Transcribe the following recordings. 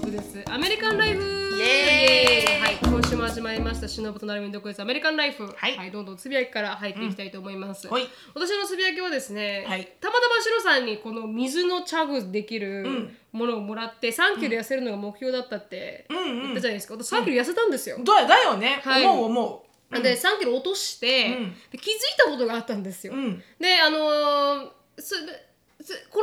忍です。アメリカンライフイエーイ。はい今週も始まりました。忍となるみんどこです。アメリカンライフはいどんどんつぶやきから入っていきたいと思います、はい。私のつぶやきはですね、はい。たまたまシロさんにこの水のチャグできるものをもらって3キロ痩せるのが目標だったってうん。うん言ったじゃないですか。私3キロ痩せたんですよ、だだよね、はい。思う思で3キロ落として、うん。で気づいたことがあったんですよ、ううん。であのーすすこ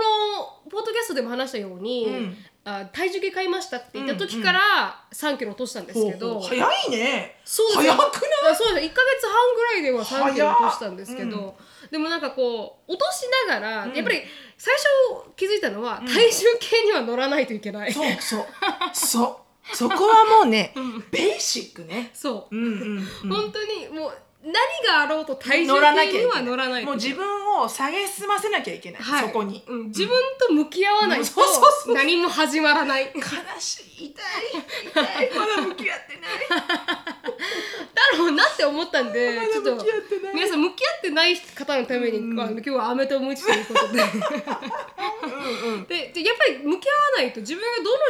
のポッドキャストでも話したように、うんあ体重計買いましたって言った時から3キロ落としたんですけど、早いね。そう早くない？あそうです。1か月半ぐらいでは3キロ落としたんですけど、でもなんかこう落としながら、うん。やっぱり最初気づいたのは、体重計には乗らないといけない。そうそう。そう。そこはもうね、ベーシックね。そう、うんうん、うん。本当にもう何があろうと体重計には乗らない。ともう自分を下げすませなきゃいけない、はい。そこに。うん、自分と向き合わないと何も始まらない。悲しい。痛い。痛い。まだ向き合ってない。だろうなって思ったんで、ちょっとまだ向き合ってない。皆さん向き合ってない方のために、まあ、今日は飴とムチということで。うんうん。ででやっぱり向き合わないと自分が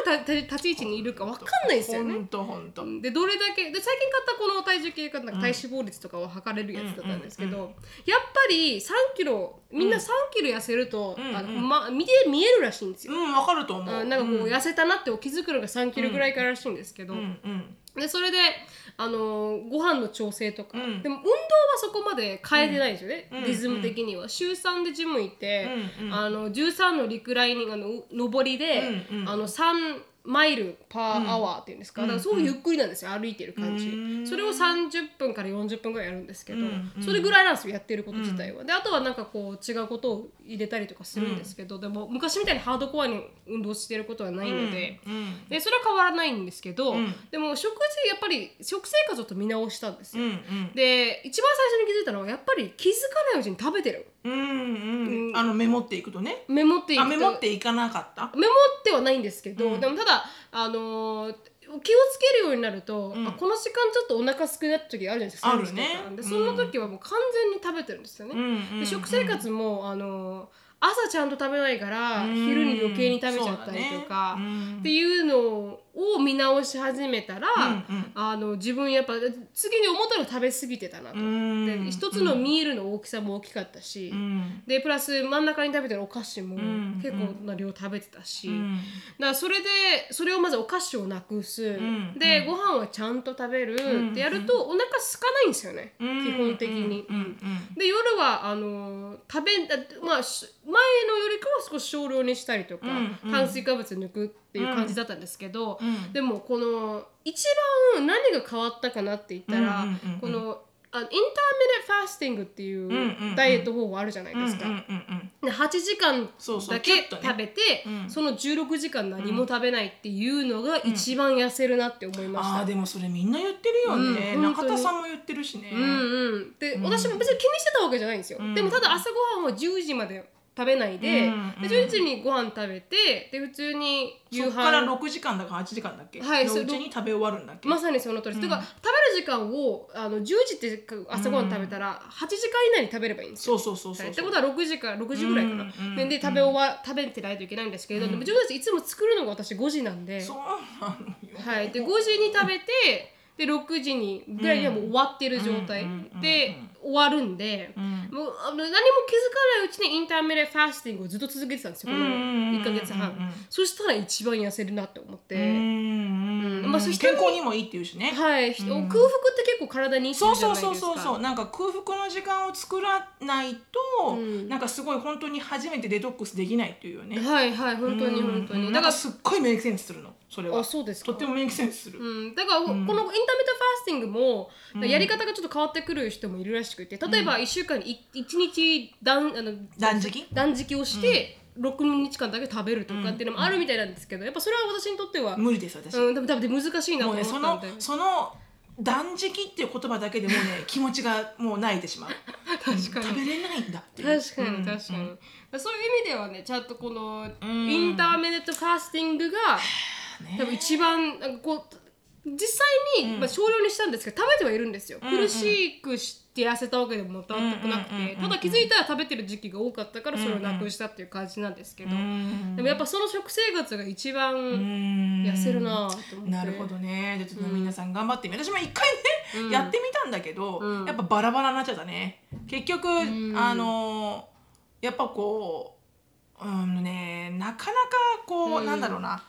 どのた立ち位置にいるか分かんないですよね。ほん。とほん。とでどれだけで最近買ったこの体重計がなんか体脂肪率とかを測れるやつだったんですけど、やっぱり3キロみんな3キロ痩せると、うんあのうんま、見て見えるらしいんですよ。うんわかると思う。あなんかこううん。痩せたなって気づくのが3キロぐらいかららしいんですけど、でそれで、あのーご飯の調整とか、うん。でも運動はそこまで変えてないんですよね、うん。リズム的には。週3でジム行って、あの13のリクライニングあの上りで、あの3マイルパーアワーっていうんですか,、うん。だからすごいゆっくりなんですよ歩いてる感じ、うん。それを30分から40分ぐらいやるんですけど、それぐらいなんですよやってること自体は、であとはなんかこう違うことを入れたりとかするんですけど、でも昔みたいにハードコアに運動してることはないので、うん。でそれは変わらないんですけど、うん。でも食事やっぱり食生活をちょっと見直したんですよ、で一番最初に気づいたのはやっぱり気づかないうちに食べてるうんうん。あのメモっていくとね。メモっていくと。あメモっていかなかった？メモってはないんですけど、うん。でもただあのー気をつけるようになると、うん。あこの時間ちょっとお腹すくなった時あるじゃないですかあるね。3時とか。でうん。その時はもう完全に食べてるんですよね、で食生活もあのー朝ちゃんと食べないからうん。昼に余計に食べちゃったりとか、っていうのを見直し始めたら、うんうん。あの自分やっぱ次に思ったら食べ過ぎてたなと、うん。で一つのミールの大きさも大きかったし、うん。でプラス真ん中に食べてるお菓子もん結構な量食べてたし、うん。だからそれでそれをまずお菓子をなくす、んでご飯はちゃんと食べる、んってやるとお腹空かないんですよね、うん基本的に。うんうんで夜はあの食べあまあし前のよりかは少し少量にしたりとか、うんうん。炭水化物抜くっていう感じだったんですけど、うん。でもこの一番何が変わったかなって言ったら、うんうんうんうん。このあインターミネファスティングっていんうんううん。ダイエット方法あるじゃないですか。うんうんうんで8時間だけ食べてうん。その16時間何も食べないっていうのが一番痩せるなって思いました。あーでもそれみんな言ってるよね、うん中田さんも言ってるしね、うんうん、で、私も別に気にしてたわけじゃないんですよ、ん。でもただ朝ごはんは10時まで食べないで,、うんで11時にご飯食べてで普通に夕そっから飯6時間だか8時間だっけ、はいのうちに食べ終わるんだっけ、まさにその通りです、だから食べる時間をあの10時って朝ごはん食べたら8時間以内に食べればいいんですよ。そうそうそうそうはいってことは6時から6時ぐらいかな、うんうんでで食べ終わ食べてないといけないんですけれど、でも自分たちいつも作るのが私5時なんで、そうなのよ。はい、で5時に食べてで6時にぐらいにはもう終わってる状態、うんうんうんうんで終わるんで、んもうあの何も気づかないうちにインターミネファスティングをずっと続けてたんですよ。この1か月半、そしたら一番痩せるなって思って、まあそして健康にもいいっていうしね、はい、空腹って結構体にいいじゃそうないですか。そうそうそうそうなんか空腹の時間を作らないと、うん。なんかすごい本当に初めてデトックスできないっていうよね、はいはい。本当に本当に、だからすっごいメイクセンスするのそれは。あそうですか。とってもメイクセンスする、うん、だから、このインターミネファスティングも、やり方がちょっと変わってくる人もいるらしくて例えば1週間に1日断あの断食？断食をして、6日間だけ食べるとかっていうのもあるみたいなんですけどやっぱそれは私にとっては、無理です私、うん、多分多分難しいなと思ったんで、その断食っていう言葉だけでもうね 気持ちがもう泣いてしまう。確かに。食べれないんだっていう。確かに確かに、そういう意味ではねちゃんとこのん。インターミネットファスティングが、ね。多分一番なんかこう実際に、うん。まあ、少量にしたんですけど食べてはいるんですよ、うんうん苦しくして痩せたわけでも全くなくて、うんうんうんうんただ気づいたら食べてる時期が多かったからそれをなくしたっていう感じなんですけど、うんでもやっぱその食生活が一番うん痩せるなと思って、なるほどね。じゃあちょっと皆さん頑張ってみ私も一回ね、うん。やってみたんだけど、うん。やっぱバラバラになっちゃったね。結局、ん。あのやっぱこううんねなかなかこう、うん。なんだろうな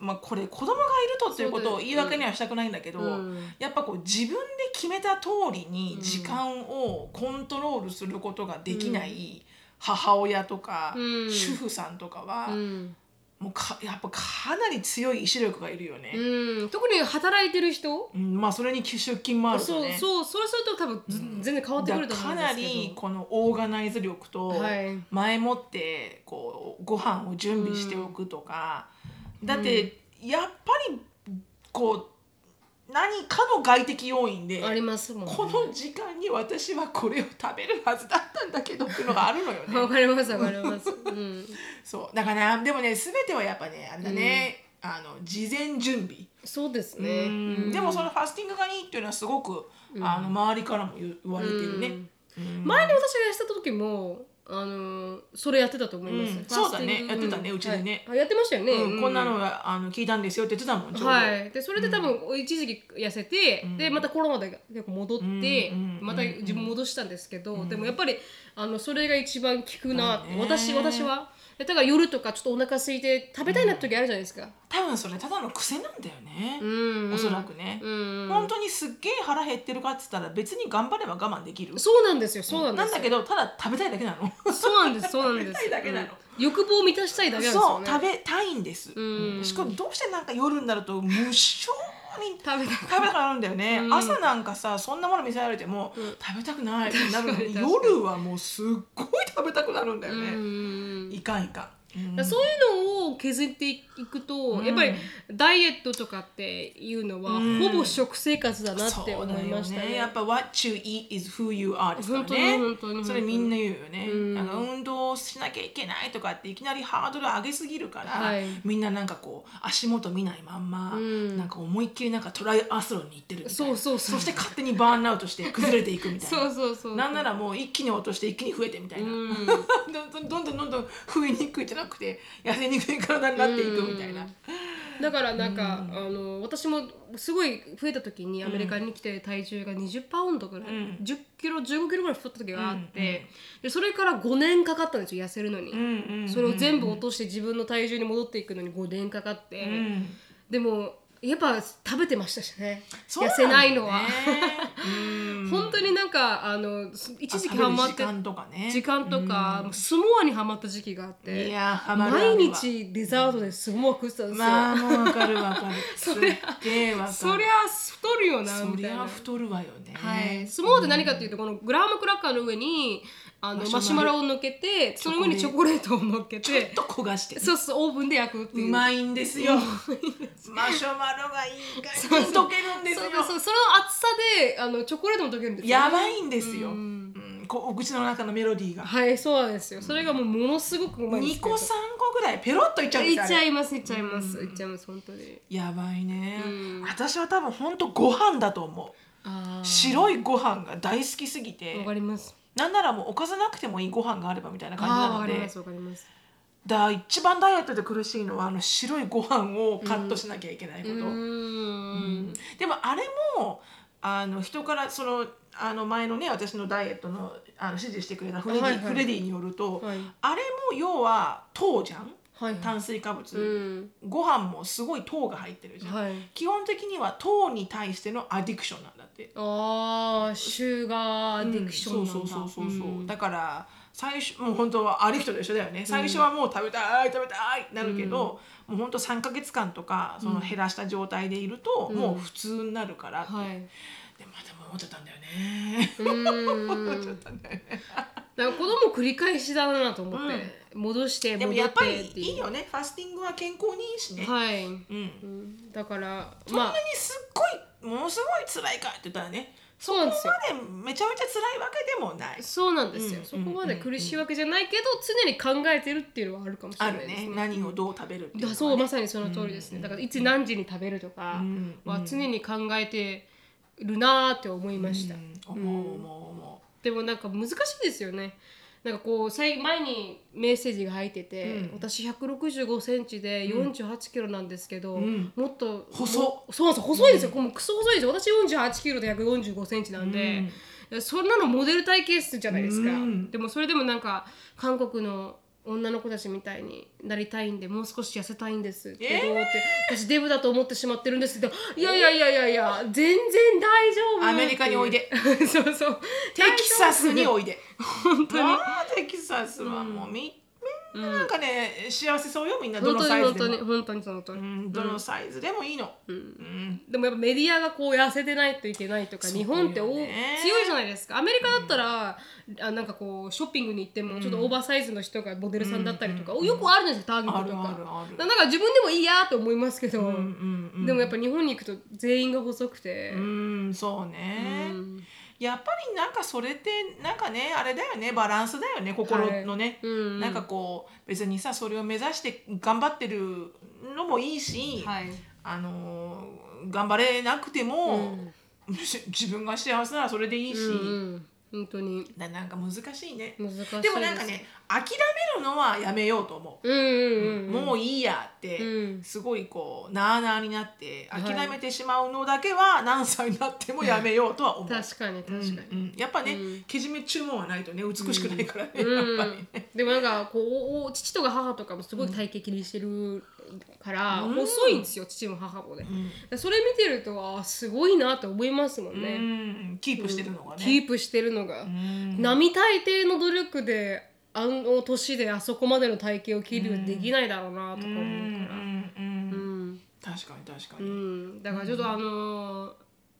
まあこれ子供がいるとっていうことを言い訳にはしたくないんだけど、うん。やっぱこう自分で決めた通りに時間をコントロールすることができない母親とか、うん。主婦さんとかは、うん。もうかやっぱかなり強い意志力がいるよね。うん、特に働いてる人？うん、まあそれに出勤もあるとそうね。そうそれすると多分ず、全然変わってくると思うんですけど。かなりこのオーガナイズ力とはい。前もってこうご飯を準備しておくとか、だってやっぱりこう何かの外的要因でありますもんね。この時間に私はこれを食べるはずだったんだけどっていうのがあるのよわね。かりますわかります、うん、そう。だからでもね全てはやっぱねあれだね、あの事前準備。そうですね、うん。でもそのファスティングがいいっていうのはすごく、あの周りからも言言われてるね。うん。前に私がやってた時もあのそれやってたと思います、うん。ファスティング。そうだねやってたねうちでね。はい。あやってましたよね、うん。こんなのはがあの聞いたんですよって言ってたもんちょうど。はい、でそれで多分一時期痩せて、でまたコロナで結構戻って、うんまた自分戻したんですけど、でもやっぱりあのそれが一番効くなって、まあね。私私はだから夜とかちょっとお腹空いて食べたいなって時あるじゃないですか、多分それただの癖なんだよね。うんおそらくね。うん本当にすっげえ腹減ってるかっつったら別に頑張れば我慢できる。そうなんですよそうなんですよなんだけどただ食べたいだけなの。そうなんですそうなんです食べたいだけなのうん欲望を満たしたいだけなんですよねそう食べたいんです。うんしかもどうしてなんか夜になると無性？に食べたくなる。んだよね、うん。朝なんかさそんなもの見せられても、食べたくないってなるのに 夜はもうすっごい食べたくなるんだようね、ん。いかんいかん、うん。そういうのを削っていくと、うん。やっぱりダイエットとかっていうのは、うん。ほぼ食生活だなって思いましたね。ね。やっぱ What you eat is who you are ですからね。本当にそれみんな言うよね、うん。なんか運動しなきゃいけないとかっていきなりハードル上げすぎるから、はい。みんななんかこう足元見ないまんま、うん。なんか思いっきりなんかトライアスロンに行ってるみたいな。そうそうそう。そして勝手にバーンアウトして崩れていくみたいな。そうそうそうなんならもう一気に落として一気に増えてみたいな、うん。どんどんどんどんどん増えにくいじゃなくて痩せにくい体になっていくみたいな、だからなんか、あの私もすごい増えた時にアメリカに来て体重が20パウンドぐらい、うん。10キロ15キロぐらい太った時があって、うんうんでそれから5年かかったんですよ痩せるのに、うんうんうんそれを全部落として自分の体重に戻っていくのに5年かかって、うん。でもやっぱ食べてましたしね。痩せないのは。本当になんかあのす一時期ハマって時間とかね。時間とか、スモアにハマった時期があっていや毎日デザートでスモア食ってたんですよ、まあもうわかるわかる。そりゃすっげえわかる。そりゃ太るよなそりみたいな。ゃ太るわよね。はい、スモアって何かっていうとこのグラハムクラッカーの上にあのマシュマロ。を乗っけてその上にチョコレートを乗っけちょってと焦がしてそうそうオーブンで焼くっていう。うまいんですよ。マシュマロがいい感じに溶けるんですよ。そうそうその厚さであのチョコレートも溶けるんですよやばいんですよ、ううん。ん、こうお口の中のメロディーが。はいそうなんですよ。それがもうものすごくうまいんです2けど。個3個ぐらいペロッといっちゃうんいですよあれっちゃいますいっちゃいますいっちゃいます本当に。やばいね、うん。私は多分ほんとご飯だと思う。あ白いご飯が大好きすぎて。わかりますなんならもうおかずなくてもいいご飯があればみたいな感じあなのでだ一番ダイエットで苦しいのはあの白いご飯をカットしなきゃいけないこと、うーん。でもあれもあの人からそのあの前のね私のダイエットのあの指示してくれたフレディ,、はいはい。フレディによると、はい。あれも要は糖じゃん？はい炭水化物、うん。ご飯もすごい糖が入ってるじゃん、はい。基本的には糖に対してのアディクションなんだってああシュガーアディクションなんだ。そうそうそうそうそう、ん。だから最初もう本当はアディクトと一緒だよね最初はもう食べたい食べたいなるけど、もう本当3か月間とかその減らした状態でいると、もう普通になるからって、はい。でまた思っちゃったんだよね。思っちゃったんだよねだから子供繰り返しだなと思って、戻してで戻ってもやっぱりいいよね。ファスティングは健康にいいしね、はい、うん。うん。だからそんなまあ。にすっごいものすごい辛いかって言ったらねそうなんですよ。までめちゃめちゃ辛いわけでもない。そうなんですよ、うんそこまで苦しいわけじゃないけど、常に考えてるっていうのはあるかもしれない。ですね。何をどう食べるっていうね。だそうまさにその通りですね、だからいつ何時に食べるとかうんは常に考えてるなーって思いました、うん思う思う思でもなんか難しいですよねなんかこう前にメッセージが入ってて、うん。私165センチで48キロなんですけど、ん。もっと細もそうなんですよ。細いですよ、もうクソ細いですよ。私48キロで145センチなんで、そんなのモデル体型じゃないですか、うん。でもそれでもなんか韓国の女の子たちみたいになりたいんでもう少し痩せたいんですけど、って。私デブだと思ってしまってるんですけどいやいやいやいやいや全然大丈夫アメリカにおいで。そうそう。テキサスにおいで。本当に。テキサスはもうみみん。ななんかね幸せそうよみんな。どのサイズでも。本当に本当にその通り、うんどのサイズでもいいの。うん。でもやっぱメディアがこう痩せてないといけないとか日本ってお強いじゃないですか。アメリカだったら、あなんかこうショッピングに行ってもちょっとオーバーサイズの人がモデルさんだったりとか、よくあるんですよターゲットとか。なんか自分でもいいやと思いますけど、うんうんうん。でもやっぱ日本に行くと全員が細くて、うんそうね、うんやっぱりなんかそれってなんかねあれだよねバランスだよね心のね、はい。うんなんかこう別にさそれを目指して頑張ってるのもいいし、はい。あのー頑張れなくても、うん。し自分が幸せならそれでいいし、うんうん本当に。ななんか難しいね。難しいでもなんかね諦めるのはやめようと思う。うんうんうんうん。もういいやって、うん。すごいこうなあなあになってはい。諦めてしまうのだけは何歳になってもやめようとは思う。確かに確かに、うんうん。やっぱね、うん。けじめ注文はないとね美しくないからね、うん。やっぱりね。でもなんかこうおお父とか母とかもすごい体型気にしてるから、うん。細いんですよ父も母もね、でそれ見てるとあすごいなと思いますもんうね、ん。キープしてるのがね。キープしてるのが、うん。並大抵の努力であの年であそこまでの体型を切るできないだろうなとか思うから。うん確かに確かうに。ん。だからちょっとあのー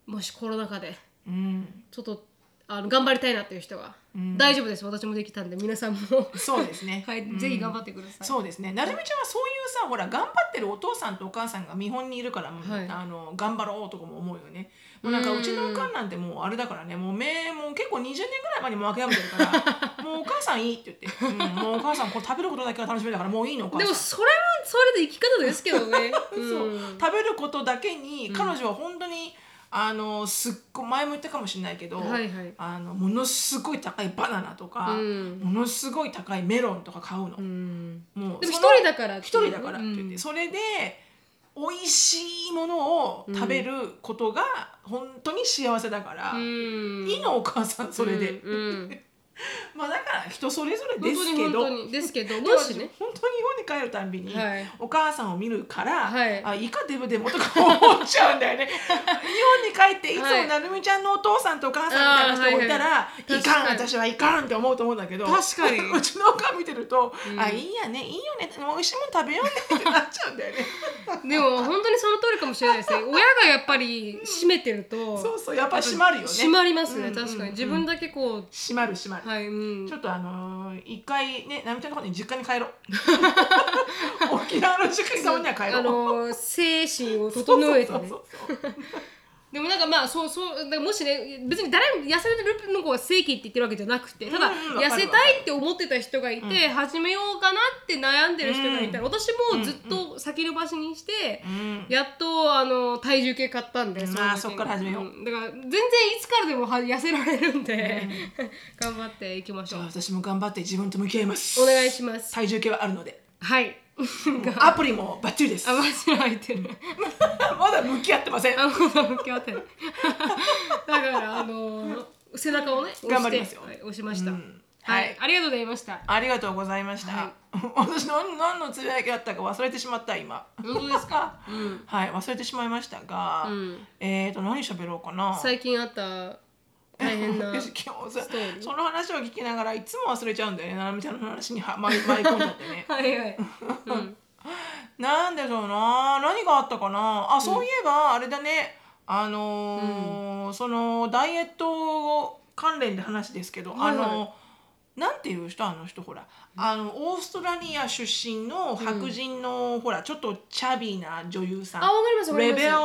もしコロナ禍でうん。ちょっとあの頑張りたいなっていう人は、大丈夫です。私もできたんで皆さんも。そうですね。はい、ぜひ頑張ってください。そうですね。なるみちゃんはそういうさ、ほら頑張ってるお父さんとお母さんが見本にいるから、はい。あの頑張ろうとかも思うよね。もうなんかうちのおかんなんてもうあれだからね、もう目もう結構20年ぐらい前にもう諦めてるから、もうお母さんいいって言って、うん、もうお母さんこれ食べることだけが楽しみだからもういいのお母。でもそれもそれで生き方ですけどね。そう。うん。食べることだけに彼女は本当に、あのすっごい前も言ったかもしれないけど、はいはい。あのものすごい高いバナナとか、うん。ものすごい高いメロンとか買うの。うん。もうでも一人だから一人だからって言って、うん。それで美味しいものを食べることが本当に幸せだから、うん。いいのお母さんそれで、まあだから人それぞれですけど。当にですけど でもしね。本当に日本に帰るたんびに、はい。お母さんを見るから、はい。あいいかデブでもとか思っちゃうんだよね。日本に帰っていつもはいなるみちゃんのお父さんとお母さんみたいな人がいたら、はい。はいいかん私はいかんって思うと思うんだけど確かに。うちのお母見てると、うん。あいいやねいいよね美味しいもの食べようねってなっちゃうんだよね。でも本当にそもしれないですね。親がやっぱり閉めてるとそうそうやっぱ閉まるよね。閉まりますねうん確かうんに。自分だけこ閉まる閉まる、うはいうん。ちょっとあのー一回ねなみちゃんの方に実家に帰ろう。沖縄の実家にたまには帰ろう。あの精神を整えてねでもなんかまあそうそうだからもしね別に誰も痩せるの子が正規って言ってるわけじゃなくてただ、うんうんわかる痩せたいって思ってた人がいて、始めようかなって悩んでる人がいたら、私もずっと先延ばしにして、うん。やっとあの体重計買ったんで、うん。の時に。あーそっから始めよう。ん。だから全然いつからでもは痩せられるんで、頑張っていきましじょう私も頑張って自分と向き合います。お願いします。体重計はあるので。はいアプリもバッチリです。あマジで入ってる。まだ向き合ってません。あ、まだ向き合ってる。だから、あの背中をね、頑張りますよ。はい、押しました、うん。ははい。い、ありがとうございました。ありがとうございました、は 私何何のつぶやきだったか忘れてしまった今。本当ですか？うん。はい。忘れてしまいましたが、うん。えーと何喋ろうかな。最近あった大変な。そトーリー。その話を聞きながらいつも忘れちゃうんだよねななみちゃんの話には 舞い込んじゃってね。はいはい。うん。なんでしょうな？何があったかな？あそういえばあれだね。あのーそのダイエット関連で話ですけど、はいはい。あのなんていう人あの人ほら。あのオーストラリア出身の白人の、ほらちょっとチャビーな女優さん。あ、わかりますわかります。レベル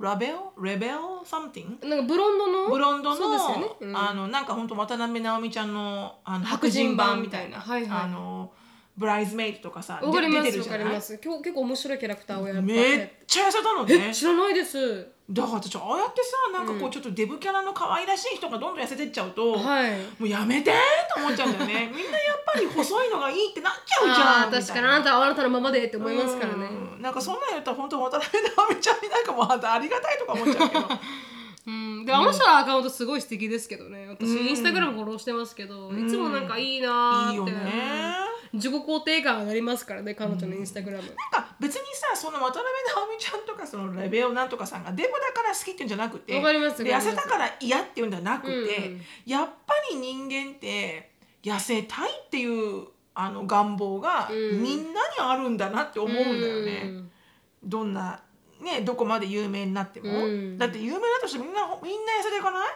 ラベルレベル something? なんかブロンドの？ブロンドのそうですよね。うん。あのなんか本当渡辺直美ちゃんのあの白白人人版版みたいな、はいはい。あのブライズメイドとかさわかりま出てるじゃない？わかります。今日結構面白いキャラクターをやった。めっちゃ痩せたのえね知らないですだから私ああやってさなんかこうちょっとデブキャラの可愛らしい人がどんどん痩せてっちゃうと、はいもうやめてと思っちゃうんだよねみんなぱり細いのがいいってなっちゃうじゃあんー確かに。あなたはあなたのままでって思いますからね。うん。なんかそんなん言ったら本当渡辺直美ちゃんになんかもうあんたありがたいとか思っちゃうけど。うん、であの人のアカウントすごい素敵ですけどね。私、うん。インスタグラムフォローしてますけど、ん。いつもなんかいいなーって。いいよね。自己肯定感上がりますからね彼女のインスタグラム、なんか別にさその渡辺直美ちゃんとかそのレベオなんとかさんがデブだから好きっていうんじゃなくてわかりますで痩せたから嫌っていうんじゃなくて、うん。やっぱり人間って痩せたいっていうあの願望がうん。みんなにあるんだなって思うんだよね。うん。どんなねどこまで有名になっても、うん。だって有名だとしてみんなみんな痩せていかない？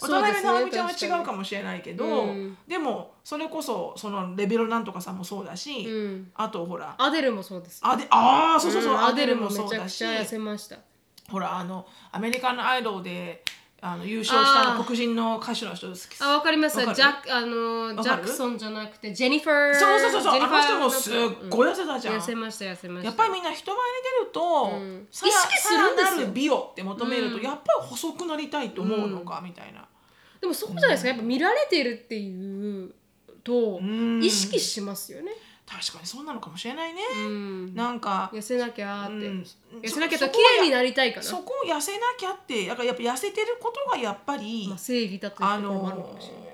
渡辺直美ちゃんは違うかもしれないけど、うん。でもそれこそそのレベルなんとかさんもそうだし、うん。あとほらアデルもそうです。アデああそうそうそう、ん。アデルもめそうだしちゃくちゃ痩せました。ほらあのアメリカのアイドルであの優勝したの黒人の歌手の人好きあわかります。ジャックあのジャクソンじゃなくてジェニファーそうそうそうそう。あジェニファーの人もすっごい痩せたじゃん、痩せました痩せました。やっぱりみんな人前に出ると、うん。意識するんですよ。美をって求めると、うん。やっぱり細くなりたいと思うのか、みたいな。でもそうじゃないですか？やっぱ見られてるっていうとうん。意識しますよね確かにそうなのかもしれないね。うん。なんか、痩せなきゃーって、うん。痩せなきゃとそ綺麗になりたいかなそこを痩せなきゃってやっぱやっぱ痩せてることがやっぱり、まあ、正義だというあところもあるかもしれない、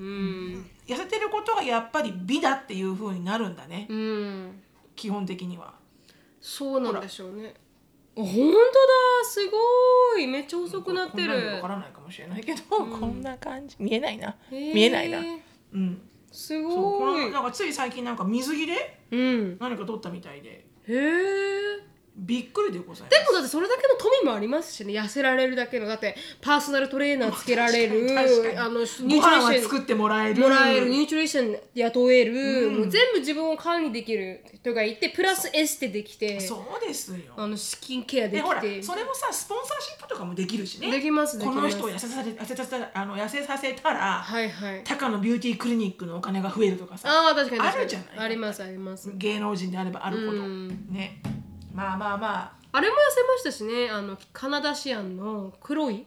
うん。痩せてることがやっぱり美だっていう風になるんだね、うん、基本的には。そうなんでしょうね。あ本当だ。すごい。めっちゃ細くなってこんなんでわるからないかもしれないけど、こんな感じ。見えないな。見えないな。うん。すそうこごいのなんかつい最近なんか水着でうん。何か取ったみたいで。へえびっくりでございます。でもだってそれだけの富もありますしね。痩せられるだけの。だってパーソナルトレーナーつけられる。あのニュートリご飯はション作ってもらえる。もらえる。ニュートリション雇える、うん。もう全部自分を管理できる人がいてプラスエステできて。そうですよ。あのスキンケアできて。それもさスポンサーシップとかもできるしね。できますできこの人を痩せさせ痩せさせあの痩せさせたらはいはい。高野ビューティークリニックのお金が増えるとかさ。ああ確かに。あるじゃない。ありますあります。芸能人であればあるほど。うん。ねまあまあまあ。れも痩せましたしねあのカナダシアンの黒い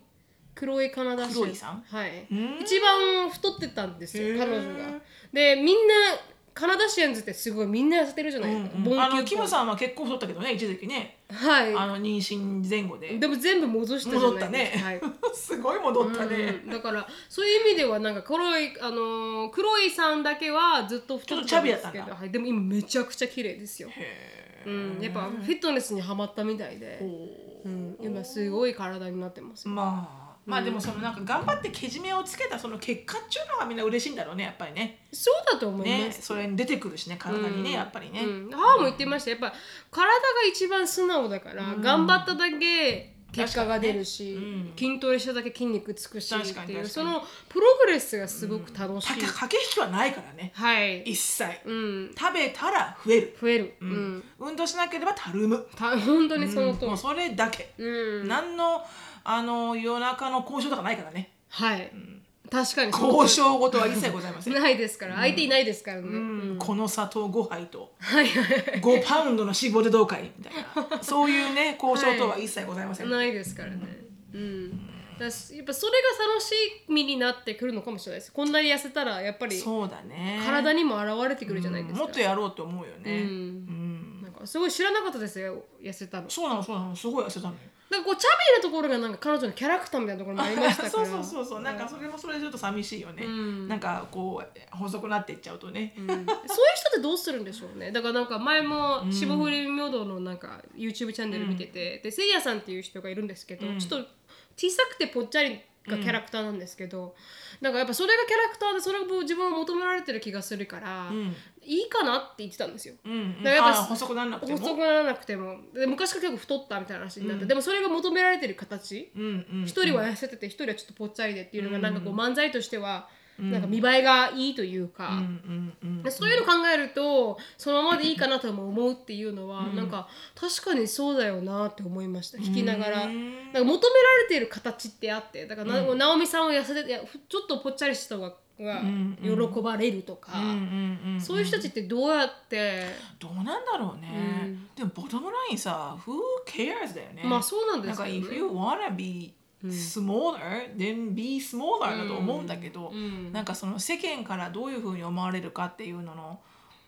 黒いカナダシアン。黒いさん？はい。うん。一番太ってたんですよ彼女が。でみんなカナダシアンズってすごいみんな痩せてるじゃあ、ないですか、うんうん、あのキムさんは結構太ったけどね一時期ね。はい。あの妊娠前後で。でも全部戻したじゃ戻ったねないですか、はい。すごい戻ったね、うんだからそういう意味ではなんか黒いあのー黒いさんだけはずっと太ってたんですけど、はい、でも今めちゃくちゃ綺麗ですよ、へうん、やっぱフィットネスにはまったみたいで。うん、今すごい体になってますよ。まあまあでもそのなんか頑張ってけじめをつけたその結果っていうのがみんな嬉しいんだろうねやっぱりね。そうだと思いねます、それに出てくるしね体にね、やっぱりね、うん、母も言ってました。やっぱ体が一番素直だから、頑張っただけ結果が出るし、確かにね。筋トレしただけ筋肉つくしっていうそのプログレスがすごく楽しい、かけ駆け引きはないからね。はい、一切。うん、食べたら増える、増える、ううん。ん運動しなければたるむ、た 本当にその通り、もうそれだけ、うん。何のあの夜中の交渉とかないからね。はい、確かに交渉事は一切ございません、ないですから、相手いないですからね、うん。この砂糖5杯とはいはい。5パウンドの脂肪でどうかいみたいな。そういうね交渉とは一切ございません、ないですからね。うん。だしやっぱそれが楽しみになってくるのかもしれないです。こんなに痩せたらやっぱりそうだね。体にも現れてくるじゃないですか、もっとやろうと思うよね、うんすごい知らなかったですよ痩せたの。そうなのそうなの。すごい痩せたのよ。なんかこうチャビーなところがなんか彼女のキャラクターみたいなところもありましたから。そうそうそうそう。なんかそれもそれでちょっと寂しいよね、うん。なんかこう細くなっていっちゃうとね、うん。そういう人ってどうするんでしょうね。だからなんか前も霜降り明星のなんか YouTube チャンネル見てて、でせいやさんっていう人がいるんですけど、うん。ちょっと小さくてぽっちゃりがキャラクターなんですけど、なんかやっぱそれがキャラクターでそれが自分を求められてる気がするから、うん。いいかなって言ってたんですよ。うんうん、だからやっぱあ細くならなくても？細くならなくても。で昔から結構太ったみたいな話になって、うん。でもそれが求められてる形。うんうん一人は痩せてて一人はちょっとぽっちゃりでっていうのがなんかこう漫才としてはなんか見栄えがいいというか、うんうんうんでそういうの考えるとそのままでいいかなとも思うっていうのは、なんか確かにそうだよなって思いました。聞きながら。うんなんか求められている形ってあって。だからな、直美さんを痩せていやふちょっとぽっちゃりした方が喜ばれるとか、うんうんうんそういう人たちってどうやって、どうなんだろうね、でもボトムラインさ Who cares だよね。まあそうなんでなんかすよ if ね。you wanna be smaller、then be smaller だと思うんだけど、うん。なんかその世間からどういうふうに思われるかっていうのの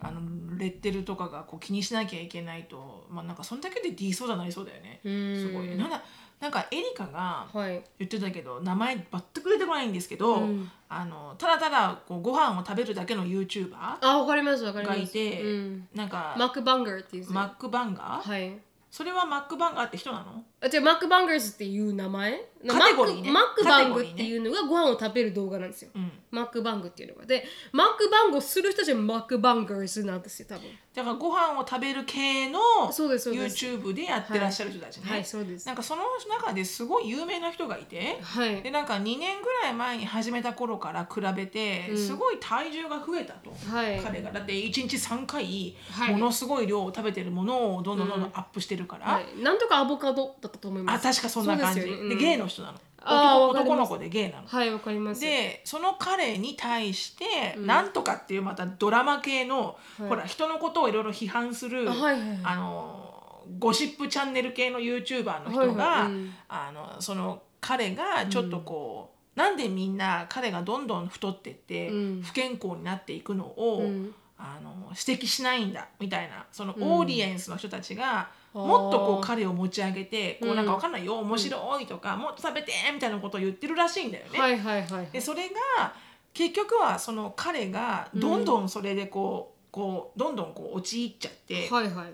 あのレッテルとかがこう気にしなきゃいけないとまあなんかそんだけで D そうじゃなりそうだよね、うん。すごい。なんだなんかエリカがはい、言ってたけど名前全く出てこないんですけど、うん。あのただただこうご飯を食べるだけの YouTuber あわかりますわかります。がいて、うん、なんかマックバンガーっていうマックバンガー、はい。それはマックバンガーって人なの？あじゃあマックバンガーズっていう名前？カテゴリーね。マックマックバングっていうのがご飯を食べる動画なんですよ。うんマックバングっていうのが。でマックバングをする人たちはマックバンガーズなんですよ多分。だからご飯を食べる系のそうですそうです。YouTube でやってらっしゃる人たちね、はいそうです。なんかその中ですごい有名な人がいてはい。でなんか2年ぐらい前に始めた頃から比べてすごい体重が増えたと、はい。彼が。だって1日3回はい。ものすごい量を食べてるものをどんどんどんどんアップしてるから、はい、なんとかアボカドだったと思います。あ確かそんな感じ。で,、ね。うん。ゲイの人なの男の子でゲイなの。はい、わかります。でその彼に対して、なんとかっていうまたドラマ系の、はい。ほら人のことをいろいろ批判するあはいはいはい。あのゴシップチャンネル系の YouTuber の人が、はいはいうん。あのその彼がちょっとこう、なんでみんな彼がどんどん太ってって、うん。不健康になっていくのを、うん。あの指摘しないんだみたいなそのオーディエンスの人たちが、もっとこう彼を持ち上げてこううん。なんかわかんないよ面白いとか、もっと食べてみたいなことを言ってるらしいんだよね。はいはいはい。でそれが結局はその彼がどんどんそれでこう,、こうどんどんこう陥っちゃって、はいはい。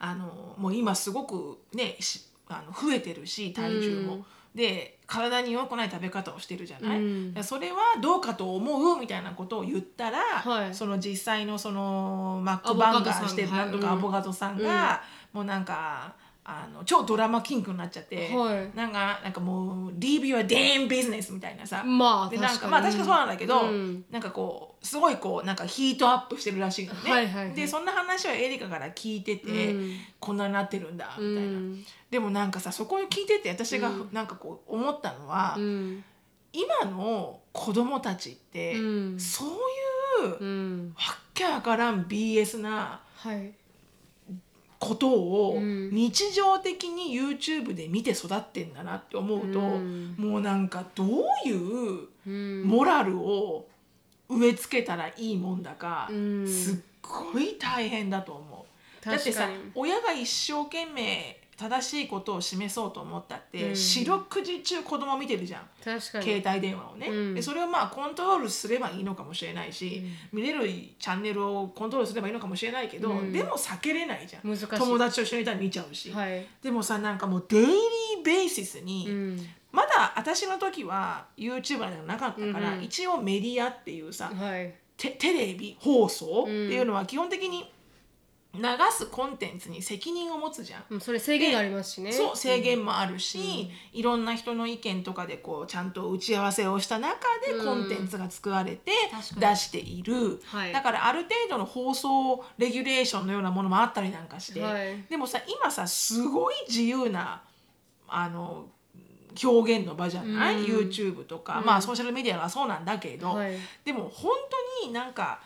あのもう今すごくねしあの増えてるし体重も。うん。で体に良くない食べ方をしてるじゃない、うん。でそれはどうかと思うみたいなことを言ったら、はい。その実際のそのマックバンガーしてるなんとかアボカドさんが、もうなんかあの超ドラマキングになっちゃって、はい。なんかなんかもう leave your damn business みたいなさ、まあでなん確かまあ確かそうなんだけど、うん。なんかこうすごいこうなんかヒートアップしてるらしいのね、はいはいはい。でそんな話をエリカから聞いてて、うん。こんなになってるんだみたいな、うん。でもなんかさそこを聞いてて私がうんなんかこう思ったのは、うん。今の子供たちって、うん。そういう、うん。わっけわからん BS なはいことをうん。日常的に YouTube で見て育ってんだなって思うと、うん。もうなんかどういううん。モラルを植え付けたらいいもんだか、うん。すっごい大変だと思う。だってさ親が一生懸命正しいことを示そうと思ったって、うん。四六時中子供見てるじゃん。確かに。携帯電話をね、うん。でそれをまあコントロールすればいいのかもしれないし、見れるチャンネルをコントロールすればいいのかもしれないけど、うん。でも避けれないじゃん。難しい。友達と一緒にいたら見ちゃうし、はい。でもさなんかもうデイリーベーシスに、うん。まだ私の時は YouTuber なんかなかったから、うんうん。一応メディアっていうさ、はい。テテレビ放送っていうのは基本的に流すコンテンツに責任を持つじゃん。うんそれ制限がありますしね。そう制限もあるし、いろんな人の意見とかでこうちゃんと打ち合わせをした中でうん。コンテンツが作られて出している、はい。だからある程度の放送レギュレーションのようなものもあったりなんかして、はい。でもさ今さすごい自由なあの表現の場じゃない、うん。YouTube とか、まあソーシャルメディアはそうなんだけど、はい。でも本当になんか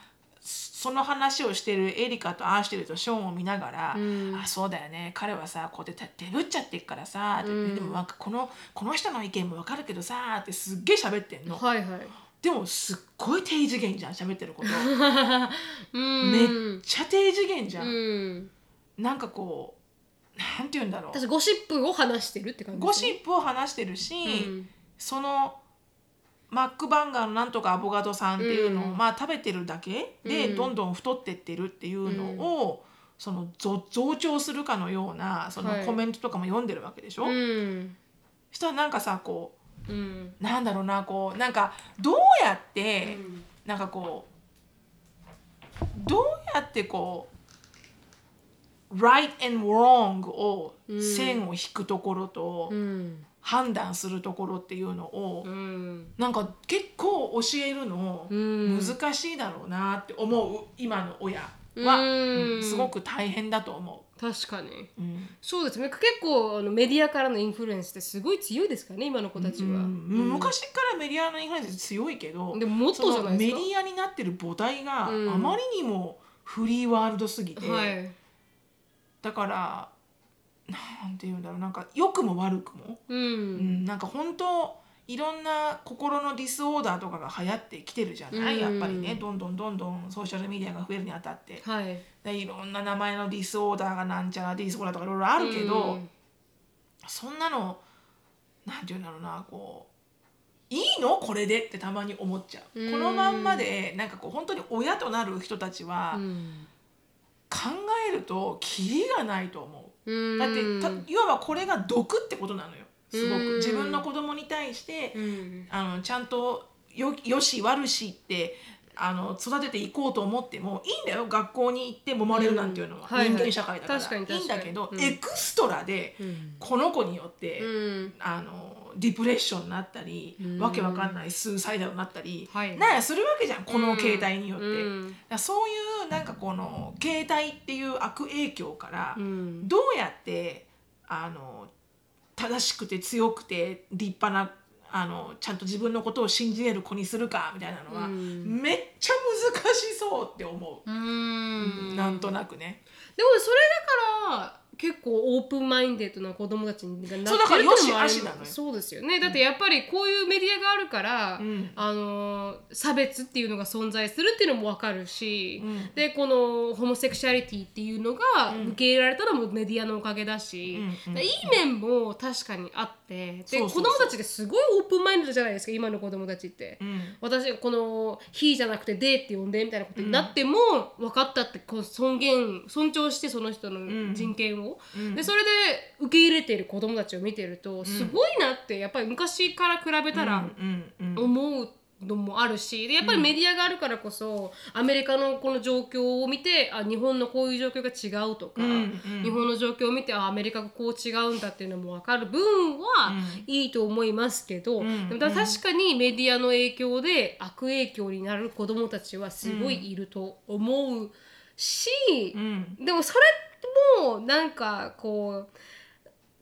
その話をしてるエリカとアーシェルとショーンを見ながら「うん。あそうだよね。彼はさこうやってデブっちゃってっからさ」うん。でもなんかこのこの人の意見もわかるけどさ」ってすっげえ喋ってんの。はいはい。でもすっごい低次元じゃん喋ってること。うん。めっちゃ低次元じゃん。うん。なんかこうなんて言うんだろう。私ゴシップを話してるって感じゴシップを話してるし、うん。そのマックバンガーのなんとかアボカドさんっていうのを、うん。まあ食べてるだけでうん。どんどん太ってってるっていうのを、そのぞ増長するかのようなそのはい。コメントとかも読んでるわけでしょ、うん。したらなんかさこうん。うなんだろうなこうなんかどうやって、うん。なんかこうどうやってこう right and wrong をうん。線を引くところと、うん判断するところっていうのを、うん。なんか結構教えるのうん。難しいだろうなって思う今の親は、うん。うんすごく大変だと思確かに。う。うん。そうですね。結構あのメディアからの influence ってすごい強いですからね今の子たちは、昔からメディアの influence 強いけどでももっとじゃないメディアになってる母体があうん。まりにも free world すぎて、はい。だからなんて言うんだろうなんか良くも悪くも、ううんん、なんか本当いろんな心の disorder とかが流行ってきてるじゃない、うん。やっぱりねどんどんどんどんソーシャルメディアが増えるにあたって。はい。でいろんな名前の disorder がなんちゃら disorder とかいろいろあるけど、うん。そんなのなんて言うんだろうなこういいの？これでってたまに思っちゃう、うん。このまんまでなんかこう本当に親となる人たちはうん。考えるとキリがないと思う。うん。だってた要はこれが毒ってことなのよ。すごうん。く自分の子供に対してうん。あのちゃんとよよし悪しってあの育てていこうと思ってもいいんだよ。学校に行って揉まれるなんていうのは、人間社会だから。いいんだけど、うん。エクストラでうん。この子によって、うん。あのディプレッションになったり、うん。わけわかんないスーサイダルになったり、はい。なんやするわけじゃんこの携帯によって。うん。そういうなんかこの携帯っていう悪影響から、うん。どうやってあの正しくて強くて立派なあのちゃんと自分のことを信じれる子にするかみたいなのは、うん。めっちゃ難しそうって思う、うんなんとなくね。でもそれだから結構オープンマインデッドな子供たちにそうだあそうですよね。だってやっぱりこういうメディアがあるから、うん。あの差別っていうのが存在するっていうのも分かるし、うん。でこのホモセクシャリティっていうのがうん。受け入れられたのもメディアのおかげだし、うんいい面も確かにあってで子供たちってすごいオープンマインドじゃないですか今の子供たちって。うん。私この「he」じゃなくて「で」って呼んでみたいなことになっても分かったってこう尊厳尊重してその人の人権を、うん。でそれで受け入れている子供たちを見てるとすごいなってやっぱり昔から比べたら思うのもあるしでやっぱりメディアがあるからこそアメリカのこの状況を見てあ日本のこういう状況が違うとか、うんうん。日本の状況を見てあアメリカがこう違うんだっていうのも分かる分はうん。いいと思いますけど、んでも確かにメディアの影響で悪影響になる子どもたちはすごいいると思うし、うん。でもそれもなんかこう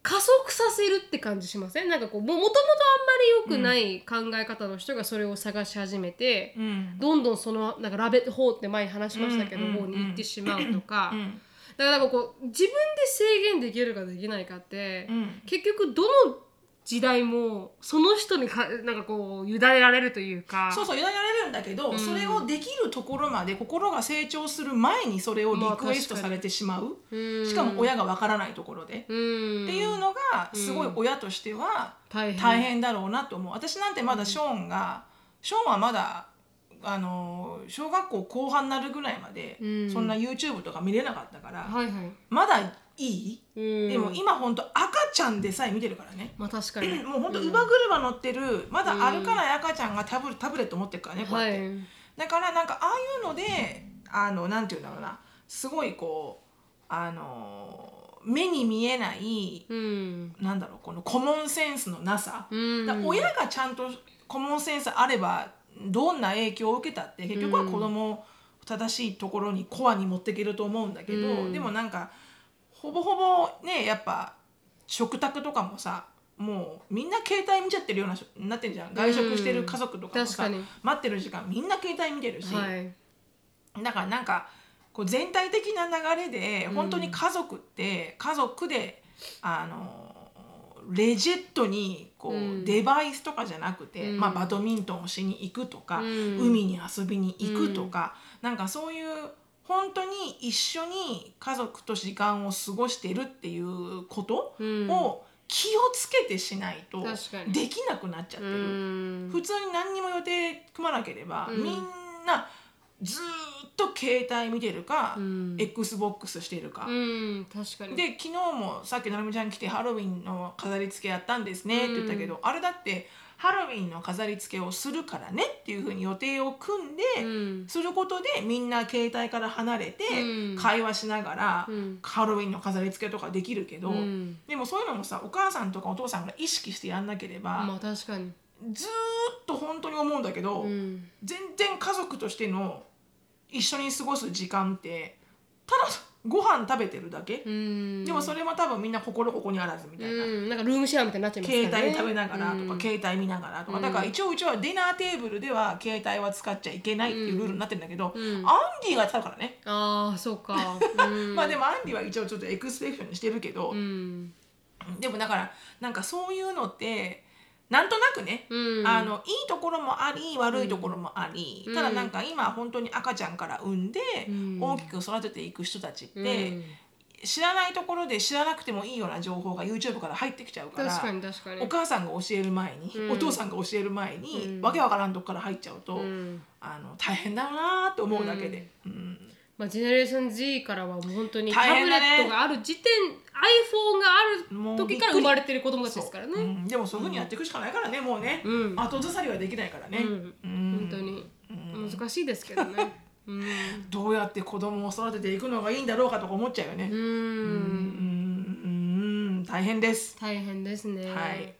加速させるって感じしません？なんかこうももともとあんまり良くない考え方の人がそれを探し始めて、うん。どんどんそのなんかラベットホーって前に話しましたけど、方に行ってしまうとか、うん。だからなんかこう自分で制限できるかできないかって、うん。結局どの時代もその人にかなんかこう委ねられるというか。そうそう委ねられるんだけど、うん。それをできるところまで心が成長する前にそれをリまあクエストされてしまう、うん。しかも親がわからないところで、うん。っていうのがすごい親としては大変。大変だろうなと思う。私なんてまだショーンが、ショーンはまだあの小学校後半になるぐらいまで、うん。そんな YouTube とか見れなかったから、はいはい、まだいい、うん。でも今ほんと赤ちゃんでさえ見てるからね。まあ確かに。もうほんと乳母車乗ってるまだ歩かない赤ちゃんがタブタブレット持ってるからねこうやって、はい。だからなんかああいうのであのなんて言うんだろうなすごいこうあの目に見えないうん。なんだろうこのコモンセンスのなさ、うん。親がちゃんとコモンセンスあればどんな影響を受けたって結局は子供を正しいところにコアに持っていけると思うんだけど、うん。でもなんかほぼほぼねやっぱ食卓とかもさもうみんな携帯見ちゃってるようななってんじゃん。外食してる家族とかもさ、確かに。待ってる時間みんな携帯見てるし、はい。だからなんかこう全体的な流れでうん。本当に家族って家族であのレジェットにこう、うん。デバイスとかじゃなくて、うん。まあ、バドミントンをしに行くとか、うん。海に遊びに行くとか、なんかそういう本当に一緒に家族と時間を過ごしてるっていうことうん。を気をつけてしないとできなくなっちゃってうる。ん。普通に何にも予定組まなければ、うん。みんなずーっと携帯見てるか、うん。XBOX してるか、うん。確かに。で昨日もさっきなるみちゃん来てハロウィンの飾り付けやったんですねって言ったけど、あれだってハロウィンの飾り付けをするからねっていうふうに予定を組んで、うん。することでみんな携帯から離れてうん。会話しながら、うん。ハロウィンの飾り付けとかできるけど、うん。でもそういうのもさお母さんとかお父さんが意識してやんなければ、まあ確かに。ずーっと本当に思うんだけど、うん。全然家族としての一緒に過ごす時間ってただご飯食べてるだけ、うん。でもそれも多分みんな心ここにあらずみたいな。うん。なんかルームシェアみたいになっちゃいますね。携帯食べながらとか、うん。携帯見ながらとか、うん。だから一応うちはディナーテーブルでは携帯は使っちゃいけないっていうルールになってるんだけど、うん。アンディが使うからね、ああそうか、うん、まあでもアンディは一応ちょっとエクスペクションにしてるけど、うん。でもだからなんかそういうのってなんとなくね、うん。あのいいところもあり悪いところもあり、うん。ただなんか今本当に赤ちゃんから産んでうん。大きく育てていく人たちって、うん。知らないところで知らなくてもいいような情報が YouTube から入ってきちゃうから確かに確かに。お母さんが教える前に、うん。お父さんが教える前に、うん。わけわからんとこから入っちゃうと、うん。あの大変だなって思うだけで。うん。まあ、ジェネレーション Z からはもう本当にタブレットがある時点 iPhone がある時から生まれてる子供たちですからね。そううん。でもそういうふうにやっていくしかないからね、もうね、うん。後ずさりはできないからね、うん。うん。本当に。うん。難しいですけどね。うん。どうやって子供を育てていくのがいいんだろうかとか思っちゃうよね。ううん。うん。大変です。大変ですね。はい。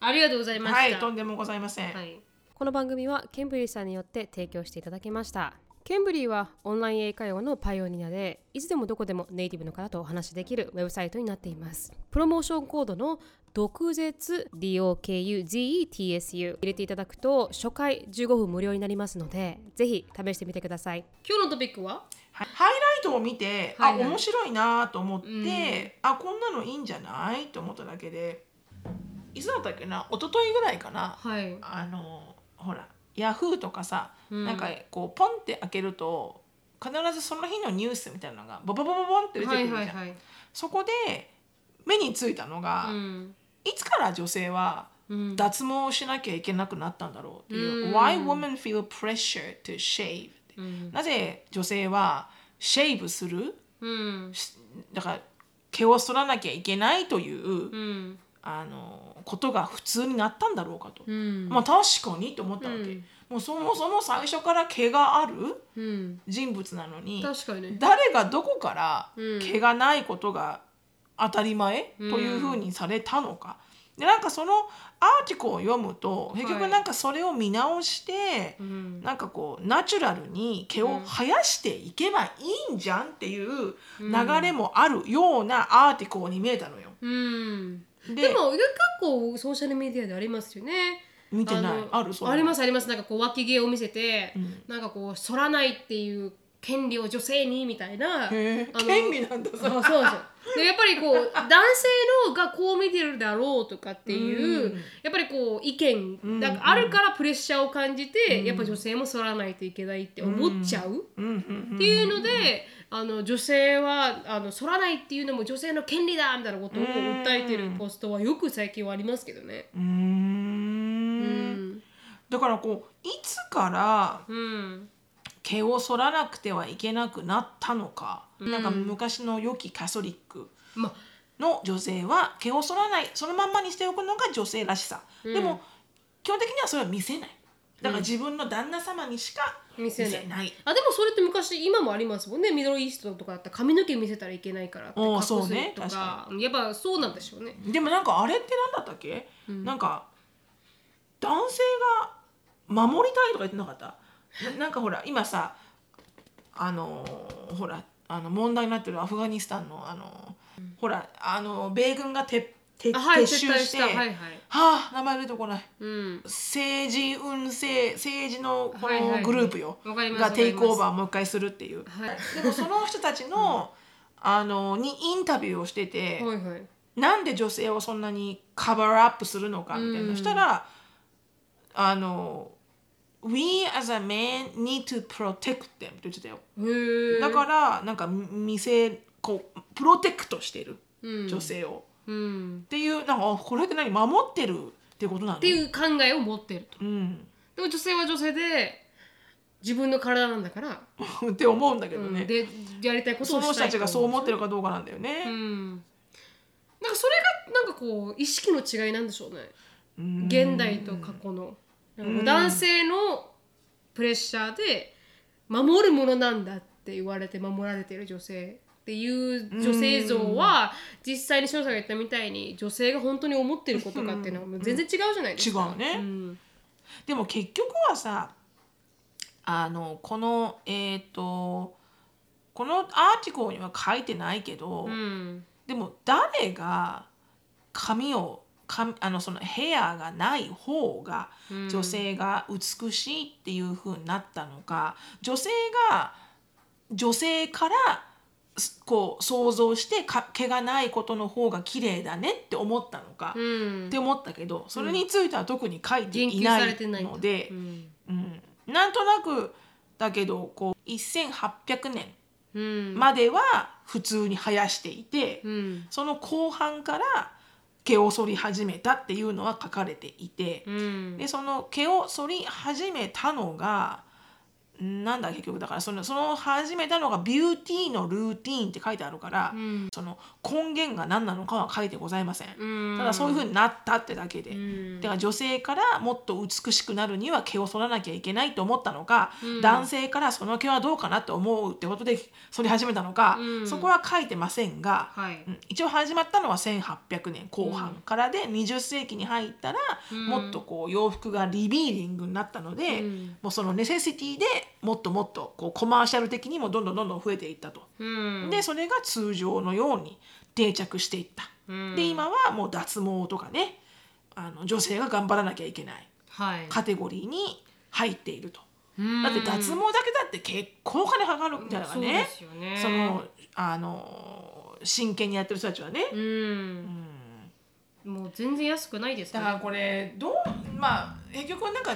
ありがとうございました。はい、とんでもございません。はい、この番組はケンブリーさんによって提供していただきましたケンブリーはオンライン英会話のパイオニアでいつでもどこでもネイティブの方とお話しできるウェブサイトになっています。プロモーションコードの毒舌 DOKUZETSU 入れていただくと初回15分無料になりますのでぜひ試してみてください。今日のトピックは？はい。ハイライトを見て、はいはい。あ面白いなと思って、うん。あこんなのいいんじゃない？と思っただけでいつだったっけな？一昨日ぐらいかな。はい。あのほらヤフーとかさ、うん。なんかこうポンって開けると必ずその日のニュースみたいなのがボボボボボンって出てくるじゃん、はいはいはい。そこで目についたのが、うん。いつから女性はうん。脱毛しなきゃいけなくなったんだろうっていう、うん。Why women feel pressure to shave? うん。なぜ女性はシェイブする？うん。しだから毛を剃らなきゃいけないという、うん。あのことが普通になったんだろうかと、うん。まあ確かにと思ったわけ、うん。もうそもそも最初から毛があるうん。人物なのにに。ね誰がどこからうん。毛がないことが当たり前というふうにされたのか。でなんかそのアーティクルを読むと結局はいなんかそれを見直して、うん。なんかこうナチュラルに毛を生やしていけばいいんじゃんっていう流れもあるようなアーティクルに見えたのよ。うんででも結構ソーシャルメディアでありますよね。見てない。のある？ありますあります。なんかこう脇毛を見せて、ん。なんかこう反らないっていう権利を女性にみたいな。権利なんだそうそうそう。でやっぱりこう男性のがこう見てるだろうとかっていう、うん。やっぱりこう意見ん。なんかあるからプレッシャーを感じて、やっぱ女性も反らないといけないって思っちゃう、うん。うん。っていうので、あの女性はあの反らないっていうのも女性の権利だみたいなことを訴えてるポストはよく最近はありますけどね。うん。だからこういつからうん。毛を剃らなくてはいけなくなったのか、なんか昔の良きカソリックま。の女性は毛を剃らないそのまんまにしておくのが女性らしさ、でも基本的にはそれは見せない。だから自分の旦那様にしか見せない。あでもそれって昔今もありますもんね。ミドルイーストとかだったら髪の毛見せたらいけないからって隠すそうね。とか。やっぱそうなんでしょうね。でもなんかあれって何だったっけ、なんか男性が守りたいとか言ってなかった？ななんかほら今さあのーほらあの問題になってるアフガニスタンのあのーほらあの米軍が撤撤あはい撤収して、撤退した。はいはい。はあ名前出てこない。うん。政治運政政治のこはいはいはい。のグループよ、わかりますがテイクオーバわーもう一回するっていう、はい。でもその人たちの、あのにインタビューをしてて、はいはい。なんで女性をそんなにカバーアップするのかみたいな、うん。そしたらあの「We as a man need to protect them」って言ってたよ。へえ。だからなんか見せこうプロテクトしてるうん。女性を、うん。っていうなんかあこれって何？守ってるってことなの？っていう考えを持ってると。うん、でも女性は女性で自分の体なんだから、って思うんだけどね、うん。でやりたいことをしたいその人たちがそう思ってる。るかどうかなんだよね。うん。なんかそれがなんかこう意識の違いなんでしょうね。うん。現代と過去の。男性のプレッシャーで守るものなんだって言われて守られている女性っていう女性像は実際に翔さんが言ったみたいに女性が本当に思ってることかっていうのはもう全然違うじゃないですか。違うね。ん。でも結局はさあのこのえっ、とこのアーティコルには書いてないけど、うん。でも誰が髪を髪あのそのヘアがない方が女性が美しいっていう風になったのか、女性が女性からすこう想像してか毛がないことの方が綺麗だねって思ったのか、うん。って思ったけどそれについては特に書いていないのでう、ん。うん。なんとなくだけどこう1800年うん。までは普通に生やしていて、うん。その後半から毛を剃り始めたっていうのは書かれていて、うん。でその毛を剃り始めたのがんなんだ結局だからそのその始めたのがビューティーのルーティーンって書いてあるから、うん。その根源が何なのかは書いてございません。うん。ただそういう風になったってだけで、うん。だから女性からもっと美しくなるには毛を剃らなきゃいけないと思ったのか、うん。男性からその毛はどうかなって思うってことで 剃り始めたのか、うん。そこは書いてませんが、はい。うん。一応始まったのは1800年後半からで、20世紀に入ったら、ん。もっとこう洋服がリビーリングになったので、うん。もうそのネセシティでもっともっとこうコマーシャル的にもどんどんどんどん増えていったと。うん。でそれが通常のように定着していった。うん。で今はもう脱毛とかねあの女性が頑張らなきゃいけない。はい。カテゴリーに入っていると。うん。だって脱毛だけだって結構お金かかるみたいなね。そうですよね。そのあの真剣にやってる人たちはね。うん。もう全然安くないですからだからこれどうまあ結局なんか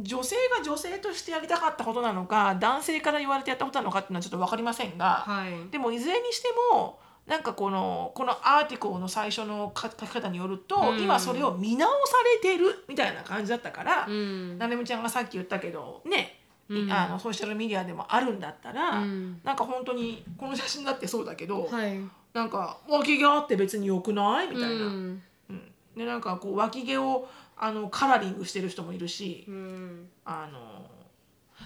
女性が女性としてやりたかったことなのか男性から言われてやったことなのかっていうのはちょっと分かりませんが、はい。でもいずれにしてもなんかこのこのアーティコルの最初の書き方によると、うん。今それを見直されてるみたいな感じだったから、うん。なるみちゃんがさっき言ったけどね、うん。あのソーシャルメディアでもあるんだったら、うん。なんか本当にこの写真だってそうだけど、はい。なんか脇毛あって別に良くない？みたいな。うん。うん。でなんかこう脇毛をあのカラーリングしてる人もいるし、うん。あの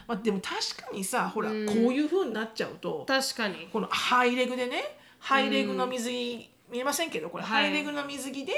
まあ、でも確かにさほら、うん。こういう風になっちゃうと確かに。このハイレグでねハイレグの水着、見えませんけどこれ、はい。ハイレグの水着で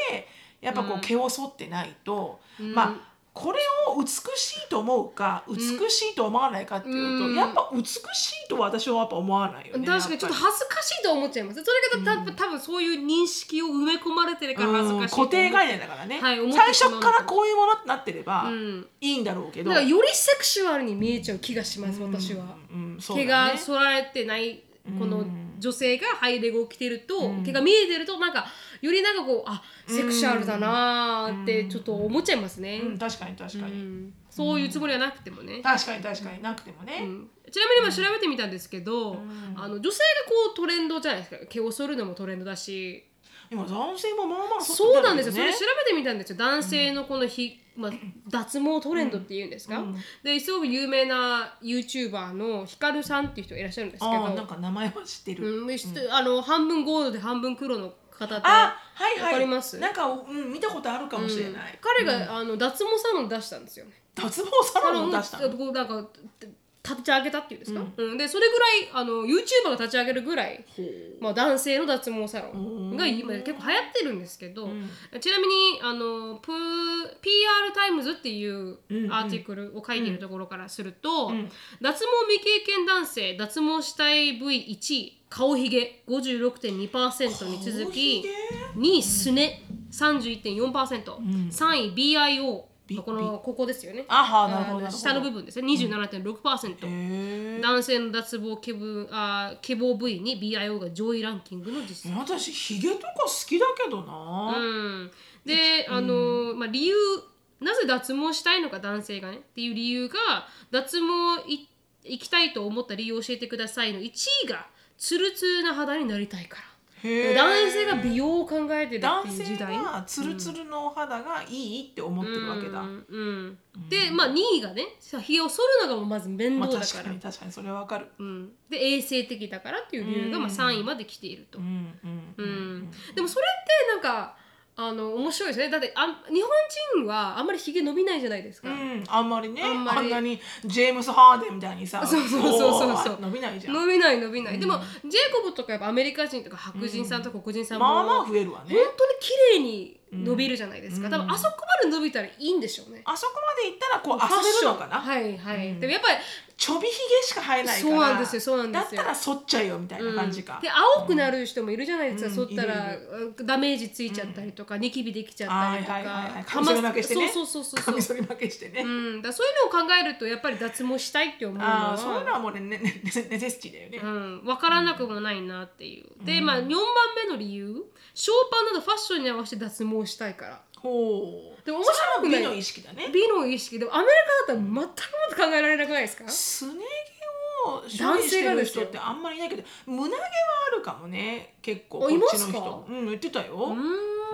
やっぱこううん。毛を剃ってないと、うん。まあこれを美しいと思うか美しいと思わないかっていうと、うん。やっぱ美しいとは私はやっぱ思わないよね。確かにちょっと恥ずかしいと思っちゃいます。それがた、多分そういう認識を埋め込まれてるから恥ずかしいううん固定概念だからね、はい最初からこういうものってなってればうん。いいんだろうけど、だからよりセクシュアルに見えちゃう気がします私は、うんうんそう毛が剃られてないこの女性がハイレグを着てると、毛が見えてるとなんかよりなんかこうあセクシュアルだなーってちょっと思っちゃいますね、うん、確かに確かに、うん。そういうつもりはなくてもね、確かに確かに。なくてもね、うん。ちなみに今調べてみたんですけど、あの女性がこうトレンドじゃないですか。毛を剃るのもトレンドだし。今男性もまあまあそうなんですよ、それね調べてみたんですよ。男性のこのひ、まあ、脱毛トレンドっていうんですか、うん。ですごく有名な YouTuber のヒカルさんっていう人がいらっしゃるんですけど。なんか名前は知ってる、うん、あの半分ゴールドで半分黒の方であはいはい。わかります？なんか、うん、見たことあるかもしれない、彼が、あの脱毛サロン出したんですよ。ね。脱毛サロンを出したの？こうなんか立ち上げたっていうんですか、うん。でそれぐらいあの YouTuber が立ち上げるぐらい、まあ、男性の脱毛サロンが今結構流行ってるんですけど、ちなみにあのプ PR タイムズっていう article を書いているところからすると、脱毛未経験男性脱毛したい部位1位顔ひげ56.2%に続顔きひげ？2位すね31.4%、3位 VIO びこのここですよね。あはなるほど下の部分ですね。27.6%、へえ男性の脱毛毛部あ毛棒部位に BIO が上位ランキングの実績。私ヒゲとか好きだけどな、うん、で、あのまあ、理由なぜ脱毛したいのか男性がねっていう理由が脱毛い行きたいと思った理由を教えてくださいの1位がツルツルな肌になりたいから男性が美容を考えてるって男いう時性代はツルツルのお肌がいいって思ってるわけだ、うんうん。でまあ2位がねひげを剃るのがまず面まあ倒だから、確かに確かにそれはわかる。うん、で衛生的だからっていう理由がまあ3位まで来ていると、でもそれってなんかあの面白いですね。だってあ日本人はあんまりひげ伸びないじゃないですか、うん、あんまりね。ああんまり。んなにジェームス・ハーデンみたいにさそうそうそうそう。そうこ伸びないじゃん。伸びない伸びない、でもジェイコブとかやっぱアメリカ人とか白人さんとか黒人さんも、まあまあ増えるわね。本当に綺麗に伸びるじゃないですか、うん。多分あそこまで伸びたらいいんでしょうね、あそこまで行ったらこう遊べるのかな、はいはい、うん。でもやっぱりちょびひげしか生えないからそうなんですよそうなんですよ。だったら剃っちゃえよみたいな感じか、で青くなる人もいるじゃないですか、うん。剃ったらいダメージついちゃったりとか、ニキビできちゃったりとか、はいはいはいはい。かまカミソリ負けしてね。そうそうそうそうカミソリ負けしてね、うん、だそういうのを考えるとやっぱり脱毛したいって思うのはそういうのはもうねねねネセネセシティだよね、うん、分からなくもないなっていう、でまあ4番目の理由ショーパンなどファッションに合わせて脱毛したいからほう。でも面白くない。美の意識だね。美の意識でもアメリカだったら全くも考えられなくないですか？すね毛を処理してる人ってあんまりいないけど胸毛はあるかもね結構。こっちの人。うん言ってたよ、う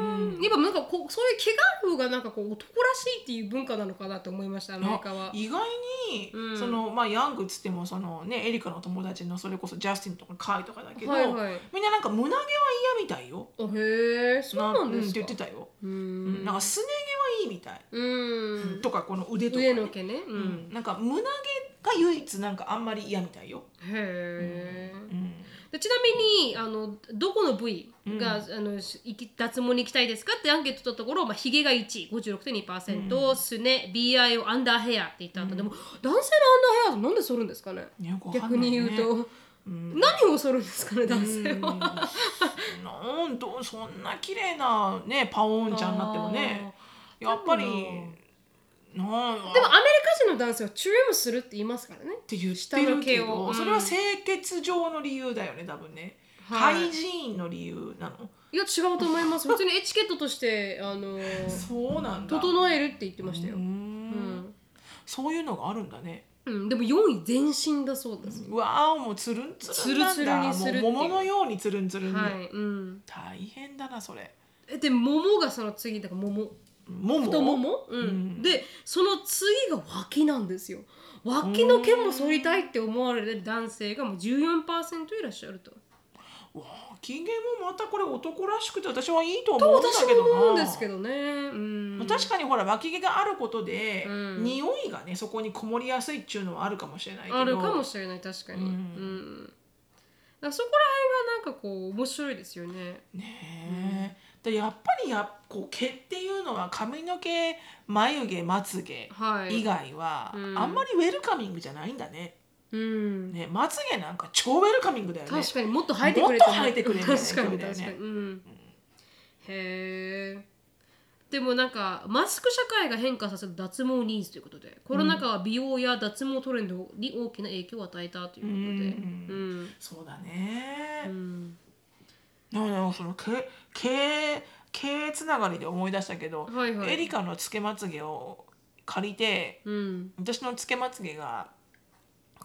ーん。やっぱなんかこうそういう毛がある方がなんかこう男らしいっていう文化なのかなと思いましたアメリカは。あ意外に、うん。そのまあヤングっつってもそのねエリカの友達のそれこそジャスティンとかカイとかだけど、はいはい。みんななんか胸毛は嫌みたいよ。あへえそうなんですか。って言ってたよ。うーうん。んなんかすね毛はいいみたい。うん。とかこの腕とか、ね、上の毛ね。ううん。ん、なんか胸毛が唯一なんかあんまり嫌みたいよ。へえうんでちなみにあのどこの部位が、あのし行き脱毛に行きたいですかってアンケート取ったところ、まあ、ヒゲが1位56.2%、すね BI をアンダーヘアって言った後、でも男性のアンダーヘアなんで剃るんですかね？よくわか逆に言うと、うん。何を剃るんですかね男性うんは。なんとそんな綺麗なねパオーンちゃんになってもね。やっぱりでもアメリカ人の男性はチュームするって言いますからね。って言ってるけ毛を。うん。どそれは清潔上の理由だよね多分ね、はい。ハイジーンの理由なの。いや違うと思います。普通にエチケットとしてあのそうなんだ。整えるって言ってましたよ。うー、ん。うん。そういうのがあるんだね。うん、でも4位全身だそうです、うわーもうつるんつるんなんだ。つるつるに桃のようにつるんつるんで、はい、うん、大変だなそれ。えで桃がその次だから桃桃？太もも、うん。うん。でその次が脇なんですよ。脇の毛も剃りたいって思われる男性がもう14%いらっしゃると。金毛もまたこれ男らしくて私はいいと思うんだ私けどな。も思うんですけどね、うん。まあ確かにほら脇毛があることで、うん。匂いがねそこにこもりやすいっていうのはあるかもしれないけど。あるかもしれない確かに、ううん。んだからそこら辺がなんかこう面白いですよね。ねえ、でやっぱりやこう毛っていうのは髪の毛眉毛まつ毛はい。以外は、うん。あんまりウェルカミングじゃないんだね。うん、ねまつ毛なんか超ウェルカミングだよね。確かにもっと生えてくれたもっと生えてくれるよね 確かにそうだよね。確かに、うん、へえでもなんかマスク社会が変化させる脱毛ニーズということでコロナ禍は美容や脱毛トレンドに大きな影響を与えたということで。うん。うん。そうだね、うんでもねその毛毛毛つながりで思い出したけど、はいはい。エリカのつけまつげを借りてうん。私のつけまつげが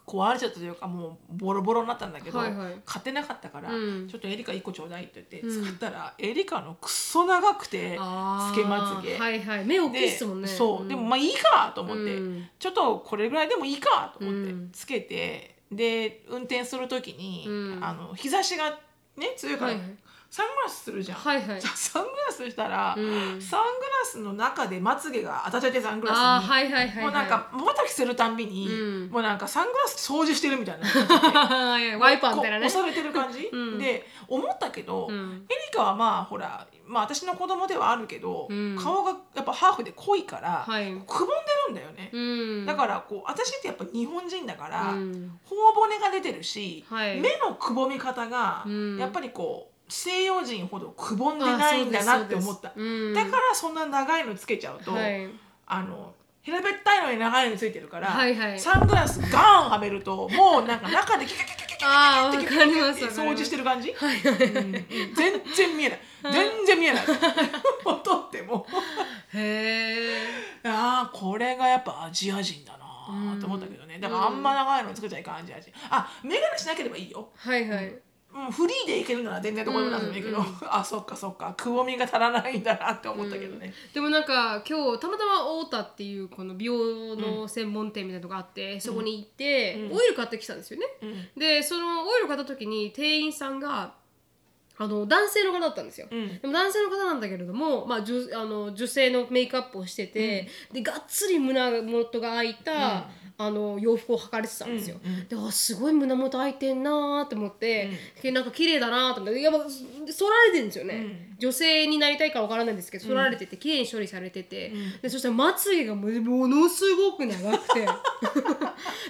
壊れちゃったというかもうボロボロになったんだけど、はいはい。買ってなかったから、うん。ちょっとエリカ1個ちょうだいって言ってうん。使ったら、エリカのくっそ長くてつけまつげ。はいはい。目大きいでっすもんね。そう、ん。でもまあいいかと思って、うん。ちょっとこれぐらいでもいいかと思ってうん。つけて、で運転する時に、うん。あの日差しがね強いから、はいはい。サングラスするじゃん、はいはい。じゃあサングラスしたら、うん。サングラスの中でまつげが当たっちゃってサングラスに。はいはいはいはい。もうなんかまばたきするたんびに、うん。もうなんかサングラス掃除してるみたいな。ワイパーみたいなね。こ押されてる感じ、うん。で思ったけど、うん。エリカはまあほらまあ私の子供ではあるけど、うん。顔がやっぱハーフで濃いから、はい。くぼんでるんだよね、うん。だからこう私ってやっぱ日本人だから、うん。頬骨が出てるし、はい。目のくぼみ方が、うん。やっぱりこう西洋人ほどくぼんでないんだなって思った、うん。だからそんな長いのつけちゃうと、はい。あの平べったいのに長いのついてるから、はいはい。サングラスガーンはめるともうなんか中でキュキュキュキュキュキキュキュわかりますキュキュ掃除してる感じ、はいはいうんうん全然見えない全然見えない撮ってもへえああこれがやっぱアジア人だなと思ったけどねだからあんま長いのつけちゃいかんアジア人あ眼鏡しなければいいよはいはいうん、フリーでいけるなら全然どこでもなくてもいいけど、うん あそっかそっか。くぼみが足らないんだなって思ったけどね、でもなんか今日たまたま太田っていうこの美容の専門店みたいなのがあって、そこに行って、うん。オイル買ってきたんですよね。うん。でそのオイル買った時に店員さんが「あの男性の方だったんですよ、うん。でも男性の方なんだけれども、まあ、女あの女性のメイクアップをしてて、でがっつり胸元が開いた、あの洋服を履かれてたんですよ、うんうん。であすごい胸元開いてんなーって思って、でなんか綺麗だなーと思ってやっぱそられてるんですよね、女性になりたいかわからないんですけどそられてて綺麗に処理されてて、でそしたらまつげがものすごく長くて。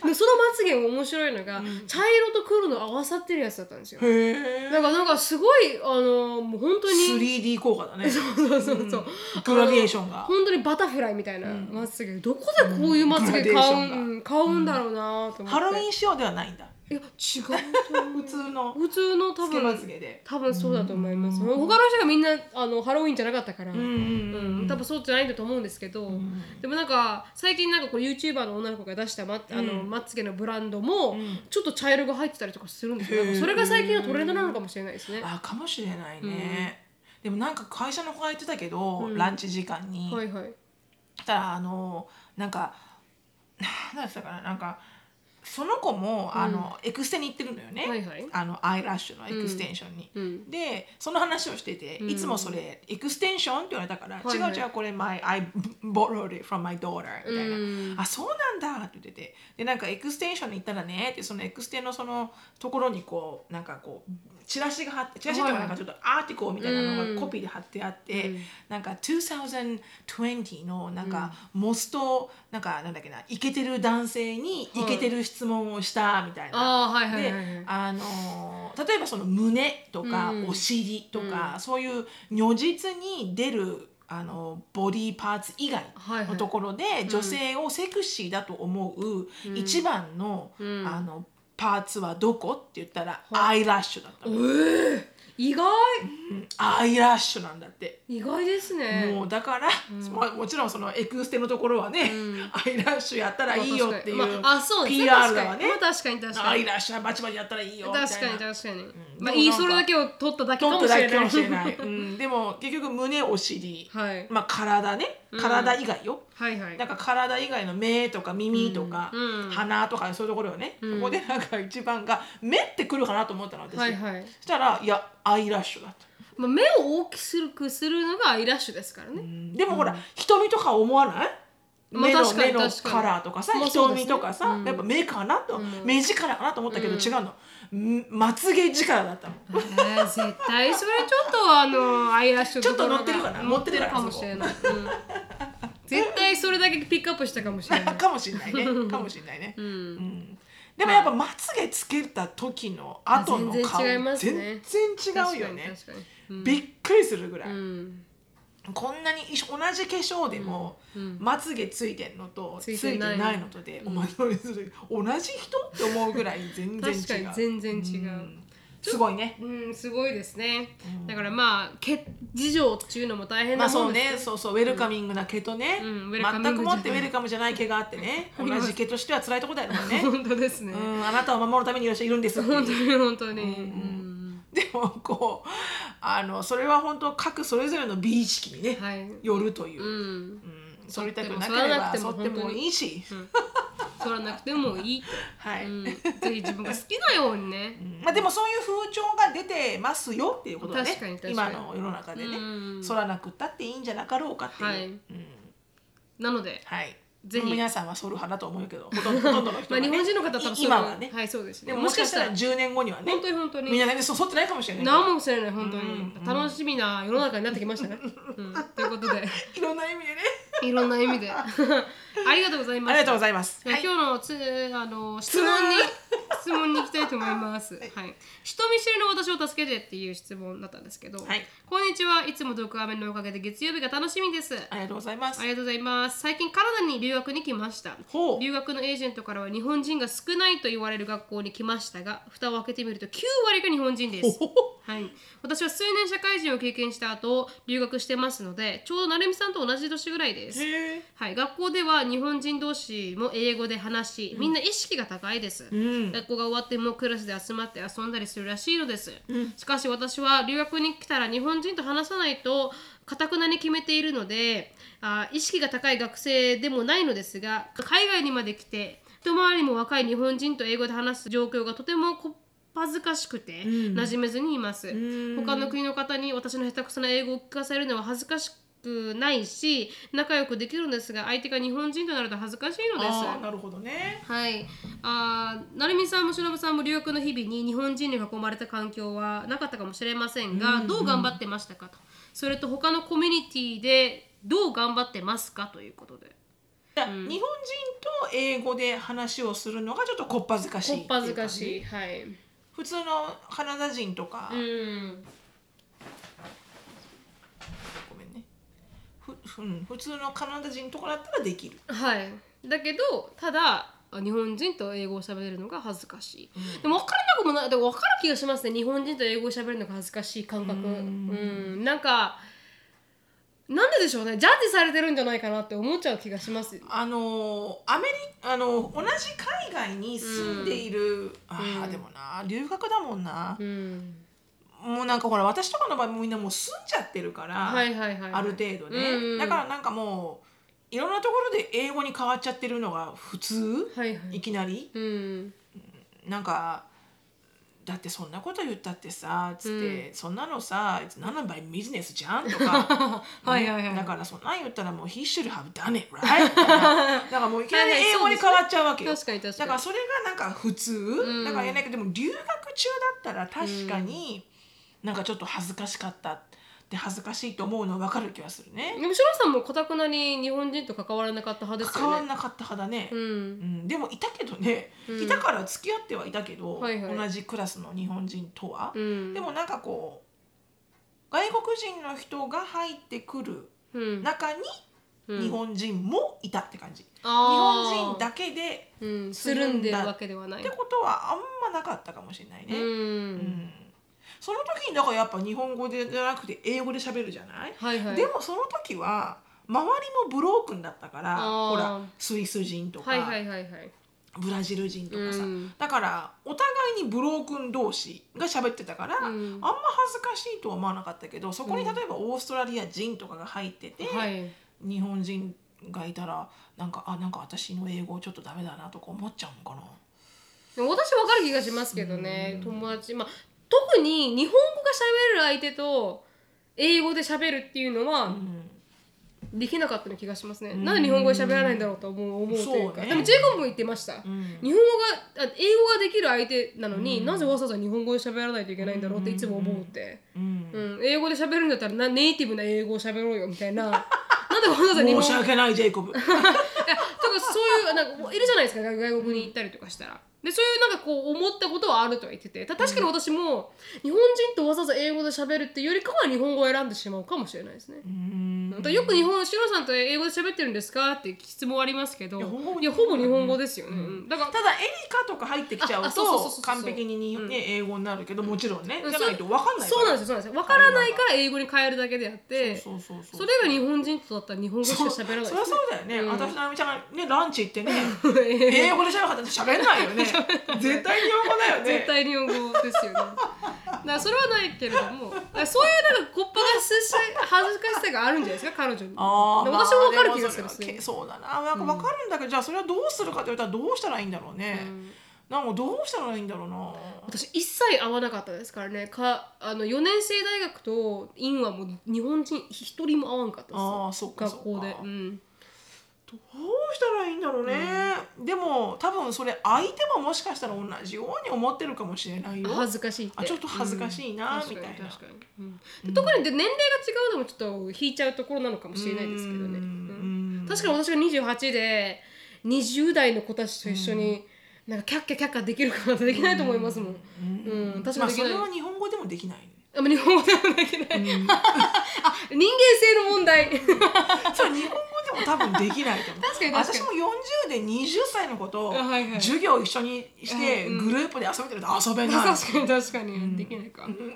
でそのまつげが面白いのが、茶色と黒の合わさってるやつだったんですよ。なんかなんかすごいあのもう本当に。3D 効果だね。そうそうそうそう、グラデーションが。本当にバタフライみたいなまつげ、どこでこういうまつげ買うん買うんだろうなと思って、ハロウィン仕様ではないんだいや違う 普通の。普通の多分つげで。多分そうだと思います、他の人がみんなあのハロウィンじゃなかったから、うん多分そうじゃないんだと思うんですけど、でもなんか最近なんかこれ YouTuber の女の子が出したまあの、まつげのブランドもちょっと茶色が入ってたりとかするんですよ、へー。なんかそれが最近のトレンドなのかもしれないですね、あかもしれないね、でもなんか会社の子が言ってたけど、ランチ時間に、はいはい。たらあのなんか何だったかななんかその子も、あのエクステに行ってるのよね、はいはい。あの eyelash のエクステンションに。うん。でその話をしてて、いつもそれエクステンションって言われたから、はいはい。違う違うこれ my I borrowed it from my daughter みたいな、うん。あそうなんだって言ってて。でなんかエクステンションに行ったらねってそのエクステのそのところにこうなんかこうチラシが貼ってチラシっていうかなんかちょっと article みたいなのがコピーで貼ってあって、なんか2020のなんかモストなんかなんだっけなイケてる男性にイケてる質問をしたみたいな。はいであのー例えばその胸とかうん。お尻とか、そういう如実に出るあのボディパーツ以外のところで、女性をセクシーだと思う一番の,、ん。あのパーツはどこ？って言ったら、アイラッシュだったの、ええ意外。うんアイラッシュなんだって。意外ですね。もうだから、まあ、もちろんそのエクステのところはね、アイラッシュやったらいいよっていう、まああ、あそうですね。PR まあ確かに確かに。アイラッシュはバチバチやったらいいよみたいな。確かに確かに、まあでもなんか言いそれだけを取っただけかもしれない。かもしれない、うん、でも結局胸お尻、はい。まあ体ね体以外よ、はいはい。なんか体以外の目とか耳とか、鼻とかそういうところよね、ここでなんか一番が目ってくるかなと思ったの私、はいはい。そしたらいやアイラッシュだった、まあ、目を大きくするのがアイラッシュですからね、うん。でもほら、瞳とか思わない？目の目のカラーとかさ、瞳とかさ、やっぱ目かなと、目力かなと思ったけど違うの、んまつげ力だったの、えー絶対それちょっとあのアイラッシュちょっと乗ってるかな乗ってるかもしれない、うん。絶対それだけピックアップしたかもしれない。かもしれないね。かもしれないね、うん。でもやっぱまつげつけた時の後の全然顔違います全ね然違うよね。確かに確かに。びっくりするぐらい、うんこんなに同じ化粧でも、まつげついてんのとつつい。いててないのとで、お前それそれ同じ人？って思うぐらい全然違う。確かに全然違う、ん。すごいね。うん、すごいですね。だからまあ、毛事情っていうのも大変まあそうなもんですね。そうそうウェルカミングな毛とね、うん。全くもってウェルカムじゃない毛があってね。同じ毛としては辛いところだよね。本当ですね。うん、あなたを守るためにいらっしゃいるんです本当に本当に。うん でもこうあのそれは本当各それぞれの美意識にね、はい。よるという、ううん。ん。そりたくなければ剃ってもいいし、取らなくてもいい。と。はい、うん。ぜひ自分が好きなようにね。まあでもそういう風潮が出てますよっていうことだね。今の世の中でね。うん。剃らなくったっていいんじゃなかろうかっていう、はい。うん。なので、はいぜひ。皆さんは剃る派だと思うけど ほとんどほとんどの人まあ日本人の方は多分今はね、はい、そうですね。でももしかしたら10年後にはね。本当に本当に。みんなねそう剃ってないかもしれない何もしれない本当に、うん。楽しみな世の中になってきましたね。うん、ということで。いろんな意味でね。いろんな意味でありがとうございました。ありがとうございます、今日のつあの質問に 質問に行きたいと思います。はい。人見知りの私を助けてっていう質問だったんですけど、はいこんにちはいつもドクアメのおかげで月曜日が楽しみです。ありがとうございますありがとうございます。最近カナダに留学に来ましたほ。う留学のエージェントからは日本人が少ないと言われる学校に来ましたが、蓋を開けてみると9割が日本人です。ほほはい、私は数年社会人を経験した後留学してますのでちょうど成美さんと同じ年ぐらいです。はい、学校では日本人同士も英語で話し、みんな意識が高いです、ん。学校が終わってもクラスで集まって遊んだりするらしいのです、しかし私は留学に来たら日本人と話さないとかたくなに決めているのであ意識が高い学生でもないのですが海外にまで来て一回りも若い日本人と英語で話す状況がとてもこ恥ずかしくてうん。馴染めずにいます、ん。他の国の方に私の下手くそな英語を聞かせるのは恥ずかしくないし仲良くできるんですが相手が日本人となると恥ずかしいのです。なるほどね。はい、あー成美さんも忍さんも留学の日々に日本人に囲まれた環境はなかったかもしれませんが、どう頑張ってましたかと。それと他のコミュニティでどう頑張ってますかということで。日本人と英語で話をするのがちょっとこっぱずかしいこっぱずかいしい。はい普通のカナダ人とか、うん。ごめんね。ふふん普通のカナダ人とかだったらできる。はい。だけどただ日本人と英語を喋れるのが恥ずかしい、でも分からなくもない。でも分かる気がしますね。日本人と英語を喋るのが恥ずかしい感覚。うん。なんかなんででしょうね。ジャッジされてるんじゃないかなって思っちゃう気がしますあのアメリあの同じ海外に住んでいる、ああでもな留学だもんな、うん。もうなんかほら私とかの場合もみんなもう住んじゃってるから、はいはいはいはい。ある程度ね、うんだからなんかもういろんなところで英語に変わっちゃってるのが普通、はいはい。いきなり？うん。なんかだってそんなこと言ったってさつって、そんなのさ何の場合ビジネスじゃんとか。はいはいはい。ねだからそんなん言ったらもう He should have done it right みたいな。だからもういきなり英語に変わっちゃうわけよ。確かに確かに。だからそれがなんか普通、ん。だからやんないけどでも留学中だったら確かになんかちょっと恥ずかしかったって恥ずかしいと思うの分かる気がするね。でもシロさんもかたくなに日本人と関わらなかった派ですよね。関わんなかった派だね、ううん。んでもいたけどね、いたから付き合ってはいたけど、はいはい。同じクラスの日本人とは、うん。でもなんかこう外国人の人が入ってくるうん。中にうん。日本人もいたって感じ、日本人だけでうん。つるんでるわけではない。ってことはあんまなかったかもしれないね、ううんんその時にだからやっぱ日本語でじゃなくて英語で喋るじゃない、はいはい。でもその時は周りもブロークンだったからほらスイス人とか、はいはいはいはい。ブラジル人とかさ、うん。だからお互いにブロークン同士が喋ってたから、ん。あんま恥ずかしいとは思わなかったけどそこに例えばオーストラリア人とかが入ってて、はい。日本人がいたらなんかあなんか私の英語ちょっとダメだなとか思っちゃうのかな？私わかる気がしますけどね。友達まあ特に日本語が喋れる相手と英語で喋るっていうのはできなかったような気がしますね、なんで日本語で喋らないんだろうと思う思うというか。そうねでもジェイコブも言ってました、ん。日本語があ英語ができる相手なのに、なぜわざわざ日本語で喋らないといけないんだろうっていつも思うって、うん。うん。英語で喋るんだったらなネイティブな英語を喋ろうよみたいな。なんでわざわざ日本語申し訳ないジェイコブ。とかそういうなんかいるじゃないですか外外国に行ったりとかしたら。でそういうなんかこう思ったことはあるとは言ってて。た確かに私も日本人とわざわざ英語で喋るっていうよりかは日本語を選んでしまうかもしれないですね。うん。だよく日本シロさんと英語で喋ってるんですかって質問ありますけどいやほぼ日本語ですよね。うん。だからただエリカとか入ってきちゃうと完璧にに、ね英語になるけどもちろんねじゃそうないと分かんないから。そうなんですよそうなんですよ。分からないから英語に変えるだけであって。それが日本人とだったら日本語しか喋らない。ですそりゃそうだよね、私のあみちゃんがねランチ行ってね英 英語で喋らなかったら喋んないよね 絶対日本語だよね絶対日本語ですよね。だからそれはないけれども、そういうなんかこっぱがし恥ずかしさがあるんじゃないですか彼女に。あ私も分かる気がするまあでもそうだななんか分かるんだけど、じゃあそれはどうするかって言ったらどうしたらいいんだろうね、なんかどうしたらいいんだろうな私一切会わなかったですからね。かあの4年生大学と院はもう日本人一人も会わんかったです。あーそっか学校でうん。どうしたらいいんだろうね、でも多分それ相手ももしかしたら同じように思ってるかもしれないよ。恥ずかしいって。あちょっと恥ずかしいなうん。みたいな。確かに確かに。うん。で特にで年齢が違うのもちょっと引いちゃうところなのかもしれないですけどね。うん。うん。確かに私が28で20代の子たちと一緒になんかキャッキャキャッキャできるかなできないと思いますもん。うん、確かにできない。れは日本語でもできない、ね、あ、まあ日本語でもできない。あ、人間性の問題。そう日本語でも多分できないと思う。確かに確かに。私も40で20歳の子とはいはい。授業一緒にしてうん。グループで遊べてると遊べない、確かに確かに、できないか、うん。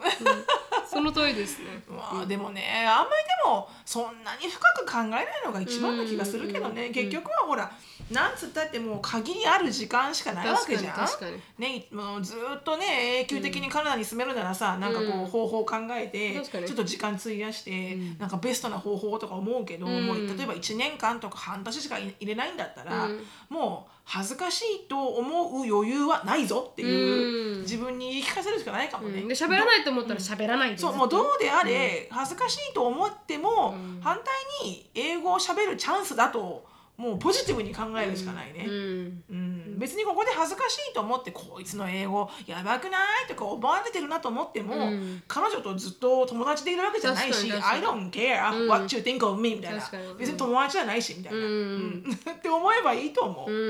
その通りですね。まあでもねあんまりでもそんなに深く考えないのが一番な気がするけどね、うん。結局はほらなんつったってもう限りある時間しかないわけじゃん。確かにね、もうずっとね永久的にカナダに住めるならさ、なんかこうん。う方法を考えて、確かに。ちょっと時間費やして、なんかベストな方法とか思うけど、うん。もう例えば1年間とか半年しかい入れないんだったら、うん。もう恥ずかしいと思う余裕はないぞっていううん。自分に言い聞かせるしかないかもね。うん。で喋らないと思ったら喋らないでそうもうどうであれ恥ずかしいと思っても、うん。反対に英語を喋るチャンスだともうポジティブに考えるしかないね。うん。うん、別にここで恥ずかしいと思ってこいつの英語やばくないとか思われてるなと思っても、うん。彼女とずっと友達でいるわけじゃないし「確か I don't care、うん。what you think of me」みたいな。別に友達じゃないしみたいな、って思えばいいと思う。うん。う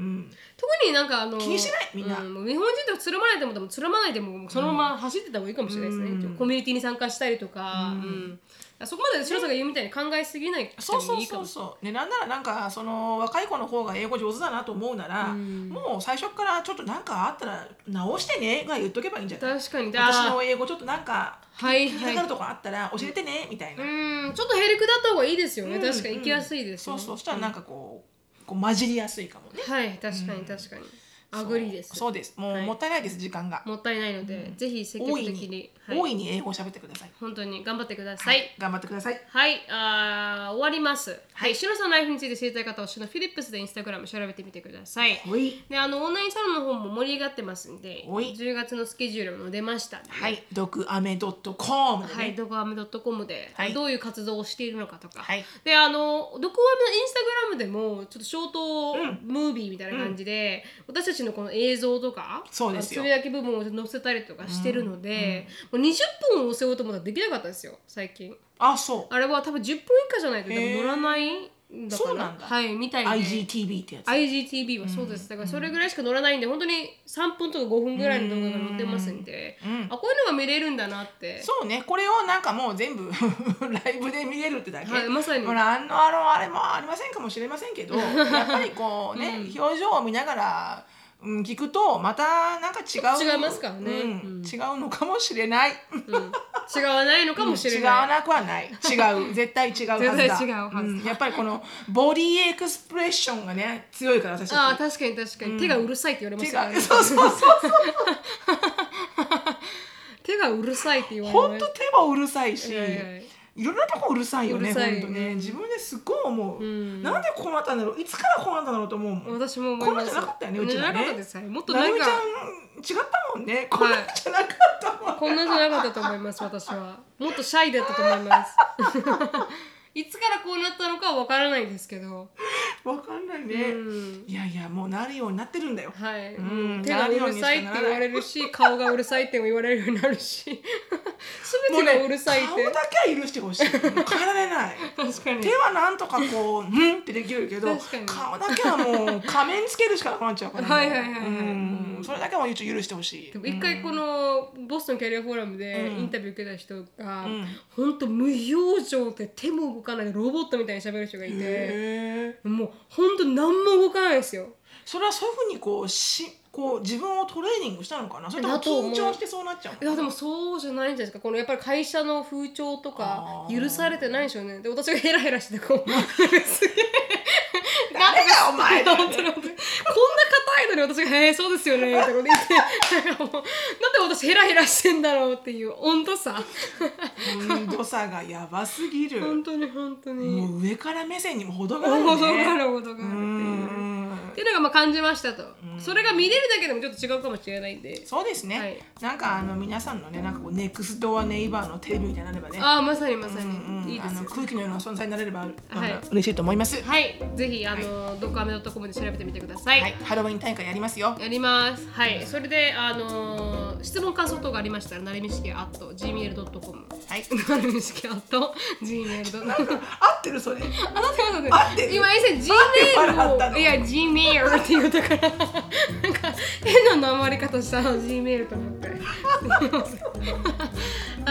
ん。特になんかあの気にしない？みんな。日本人とつるまないと思ってもつるまないでもそのまま走ってた方がいいかもしれないですね、うん。コミュニティに参加したりとか,、うん。うんそこまで白さんが言うみたいに考えすぎないくてそうそうそうそう、ね、なんならなんかその若い子の方が英語上手だなと思うなら、うん。もう最初からちょっとなんかあったら直してねが言っとけばいいんじゃない？確かに。私あの英語ちょっとなんかーはい気にはいかかるとこあったら教えてねみたいな、うん。ちょっとヘリクだった方がいいですよね、うん確かに行きやすいですよそうそうそしたらなんかこうこう混じりやすいかもね。はい確かに確かに、アグリーです。そう。です。もうはい。もったいないです時間が。もったいないので、ぜひ積極的に。に、はい。大いに英語を喋ってください。本当に頑張ってください。頑張ってください。はい、あー終わります。はい、シロさんのライフについて知りたい方は、シロフィリップスでインスタグラム調べてみてください。で、あの、オンラインサロンの方も盛り上がってますんで、おい。10月のスケジュールも出ましたんで、はい。毒アメドットコムではい、ねドクアメドットコムで、はい。どういう活動をしているのかとか、はい。で、あの、ドクアメのインスタグラムでも、ちょっとショートムービーみたいな感じで、私たちのこの映像とか、そうですよ。つぶやき部分を載せたりとかしてるので、もう20分を載せようと思ったらできなかったですよ、最近。あそう。あれは多分10分以下じゃないと乗らないんだから。そうなんだ。はいみたいで IGTV ってやつ。IGTV はそうです、だからそれぐらいしか乗らないんで本当に3分とか5分ぐらいの動画が載ってますんで、うんあこういうのが見れるんだなって。そうね。これをなんかもう全部 ライブで見れるってだけ、はいまさに。ほらあのあのあれもありませんかもしれませんけどやっぱりこうね、表情を見ながら、うん、聞くとまたなんか違う。違いますからね。うん。うん。違うのかもしれない。うん、違わないのかもしれ違ない、わなくはない。違う。絶対違うはずだ。絶対違うはずだ。ん。やっぱりこのボディエクスプレッションがね強いから私ああたち確かに確かに、手がうるさいって言われます手からねがそうそうそう 手がうるさいって言われ本当手もうるさいし、はいはいいろんなとこうるさいよね本当ね。自分ですっごい思う、ん。なんでこうなったんだろう？いつからこうなったんだろうと思うもん。私も思います。こんなんじゃなかったよねうちらね。もっとなみちゃん違ったもんね。こんじゃなかったもん、こんなんじゃなかったと思います私は。もっとシャイだったと思いますいつからこうなったのかはわからないですけど、わかんないね、うん。いやいやもうなるようになってるんだよ。はい、ん。手がうるさいって言われるし 顔がうるさいっても言われるようになるし。全てがうるさいって、顔だけは許してほしい。もう変えられない。確かに。手はなんとかこううんってできるけど確かに。顔だけはもう仮面つけるしかなくなっちゃうからはいはいはいはい。う。ん。それだけは一応許してほしい。でも一回このボストンキャリアフォーラムでうん。インタビュー受けた人が、ん。ほんと無表情で手も動かないでロボットみたいに喋る人がいて。もうほんと何も動かないですよ。それはそういうふうにこうしこう自分をトレーニングしたのかな？それとも緊張してそうなっちゃうのいやでもそうじゃないんじゃないですか。このやっぱり会社の風潮とか許されてないでしょうね。で私がヘラヘラしてこうすげえ誰がお前。だ本当に本当にこんな硬いのに私が「へえそうですよね」ってこと言ってなんかもう。なんで私ヘラヘラしてんだろうっていう温度差。温度差がやばすぎる。本当に本当に。もう上から目線にも程があるほどがあねるほどがあるっていう。うんっていうのがまあ感じましたと、それが見れるだけでもちょっと違うかもしれないんで。そうですね、はい。なんかあの皆さんのねなんかこうネクストドアネイバーのテレビみたいになればね。ああまさにまさに、うんいいですよ。あの空気のような存在になれれば、はい。嬉しいと思います。はい。ぜひあの、ドッグアメドットコムで調べてみてください、はい、ハロウィン大会やりますよ。やります。はい。それで、あのー質問感想等がありましたら、なれみしき at gmail.com。はい。なれみしき at gmail.com。合ってるそれ。あ、なってます？合ってる今、以前なんで笑った Gmail の？を、いや、Gmail って言うたから、なんか変ななまり方した Gmail と思って。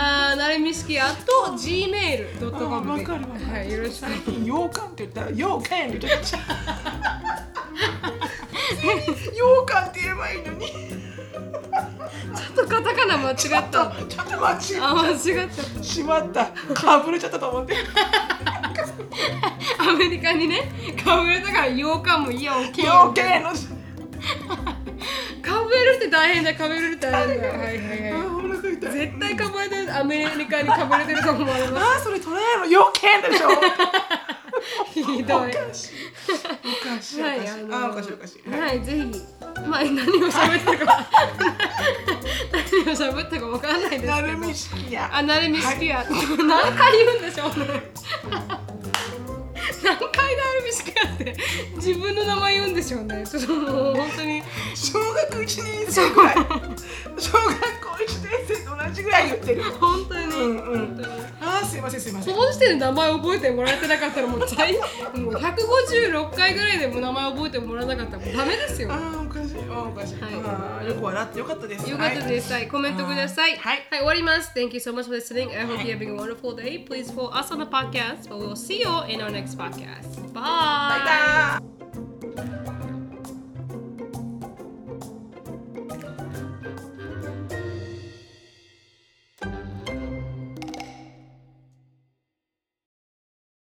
あー、なれみしき gmail.com あわで。かるわかるはい、よろしく。羊羹って言ったら羊羹って言っちゃう。羊羹って言えばいいのに。ちょっとカタカナ間違った。ちょっと間違っちゃった。しまった。かぶれちゃったと思って。アメリカにね、かぶれたから羊羹もいいや、大きい羊よ。羹の。かぶれるって大変だ、かぶれるって大変だ。はいはいあはお腹痛い。い。絶対かぶれてる、アメリカにかぶれてると思われます。あーそれトライアルの羊羹でしょ。羊ひどい。おかしい。おかしい。はいあのあおかしいおかしい。はい、ぜひ。まあ何を喋ったか。何を喋ったかわからないですけど。なるみ式や。あ、なるみ好きや、何回言うんでしょうね何回なるみ好きやって自分の名前言うんでしょうね。ちょっともう本当に。小学1年生ぐらい。小学校1年生と同じぐらい言ってる。本当に、うんうん。本当に。あーすいませんすいません。この時点で名前覚えてもらえてなかったらもう最もう156回ぐらいでも名前覚えてもらえなかったらもうダメですよ。あーおかしい。あーおかしい、はい。よく笑ってよかったです。よかったです。はい、コメントください。はい。はい、終わります。Thank you so much for listening. I hope you're having a wonderful day. Please follow us on the podcast, but we'll see you in our next podcast. podcast. Bye. Bye.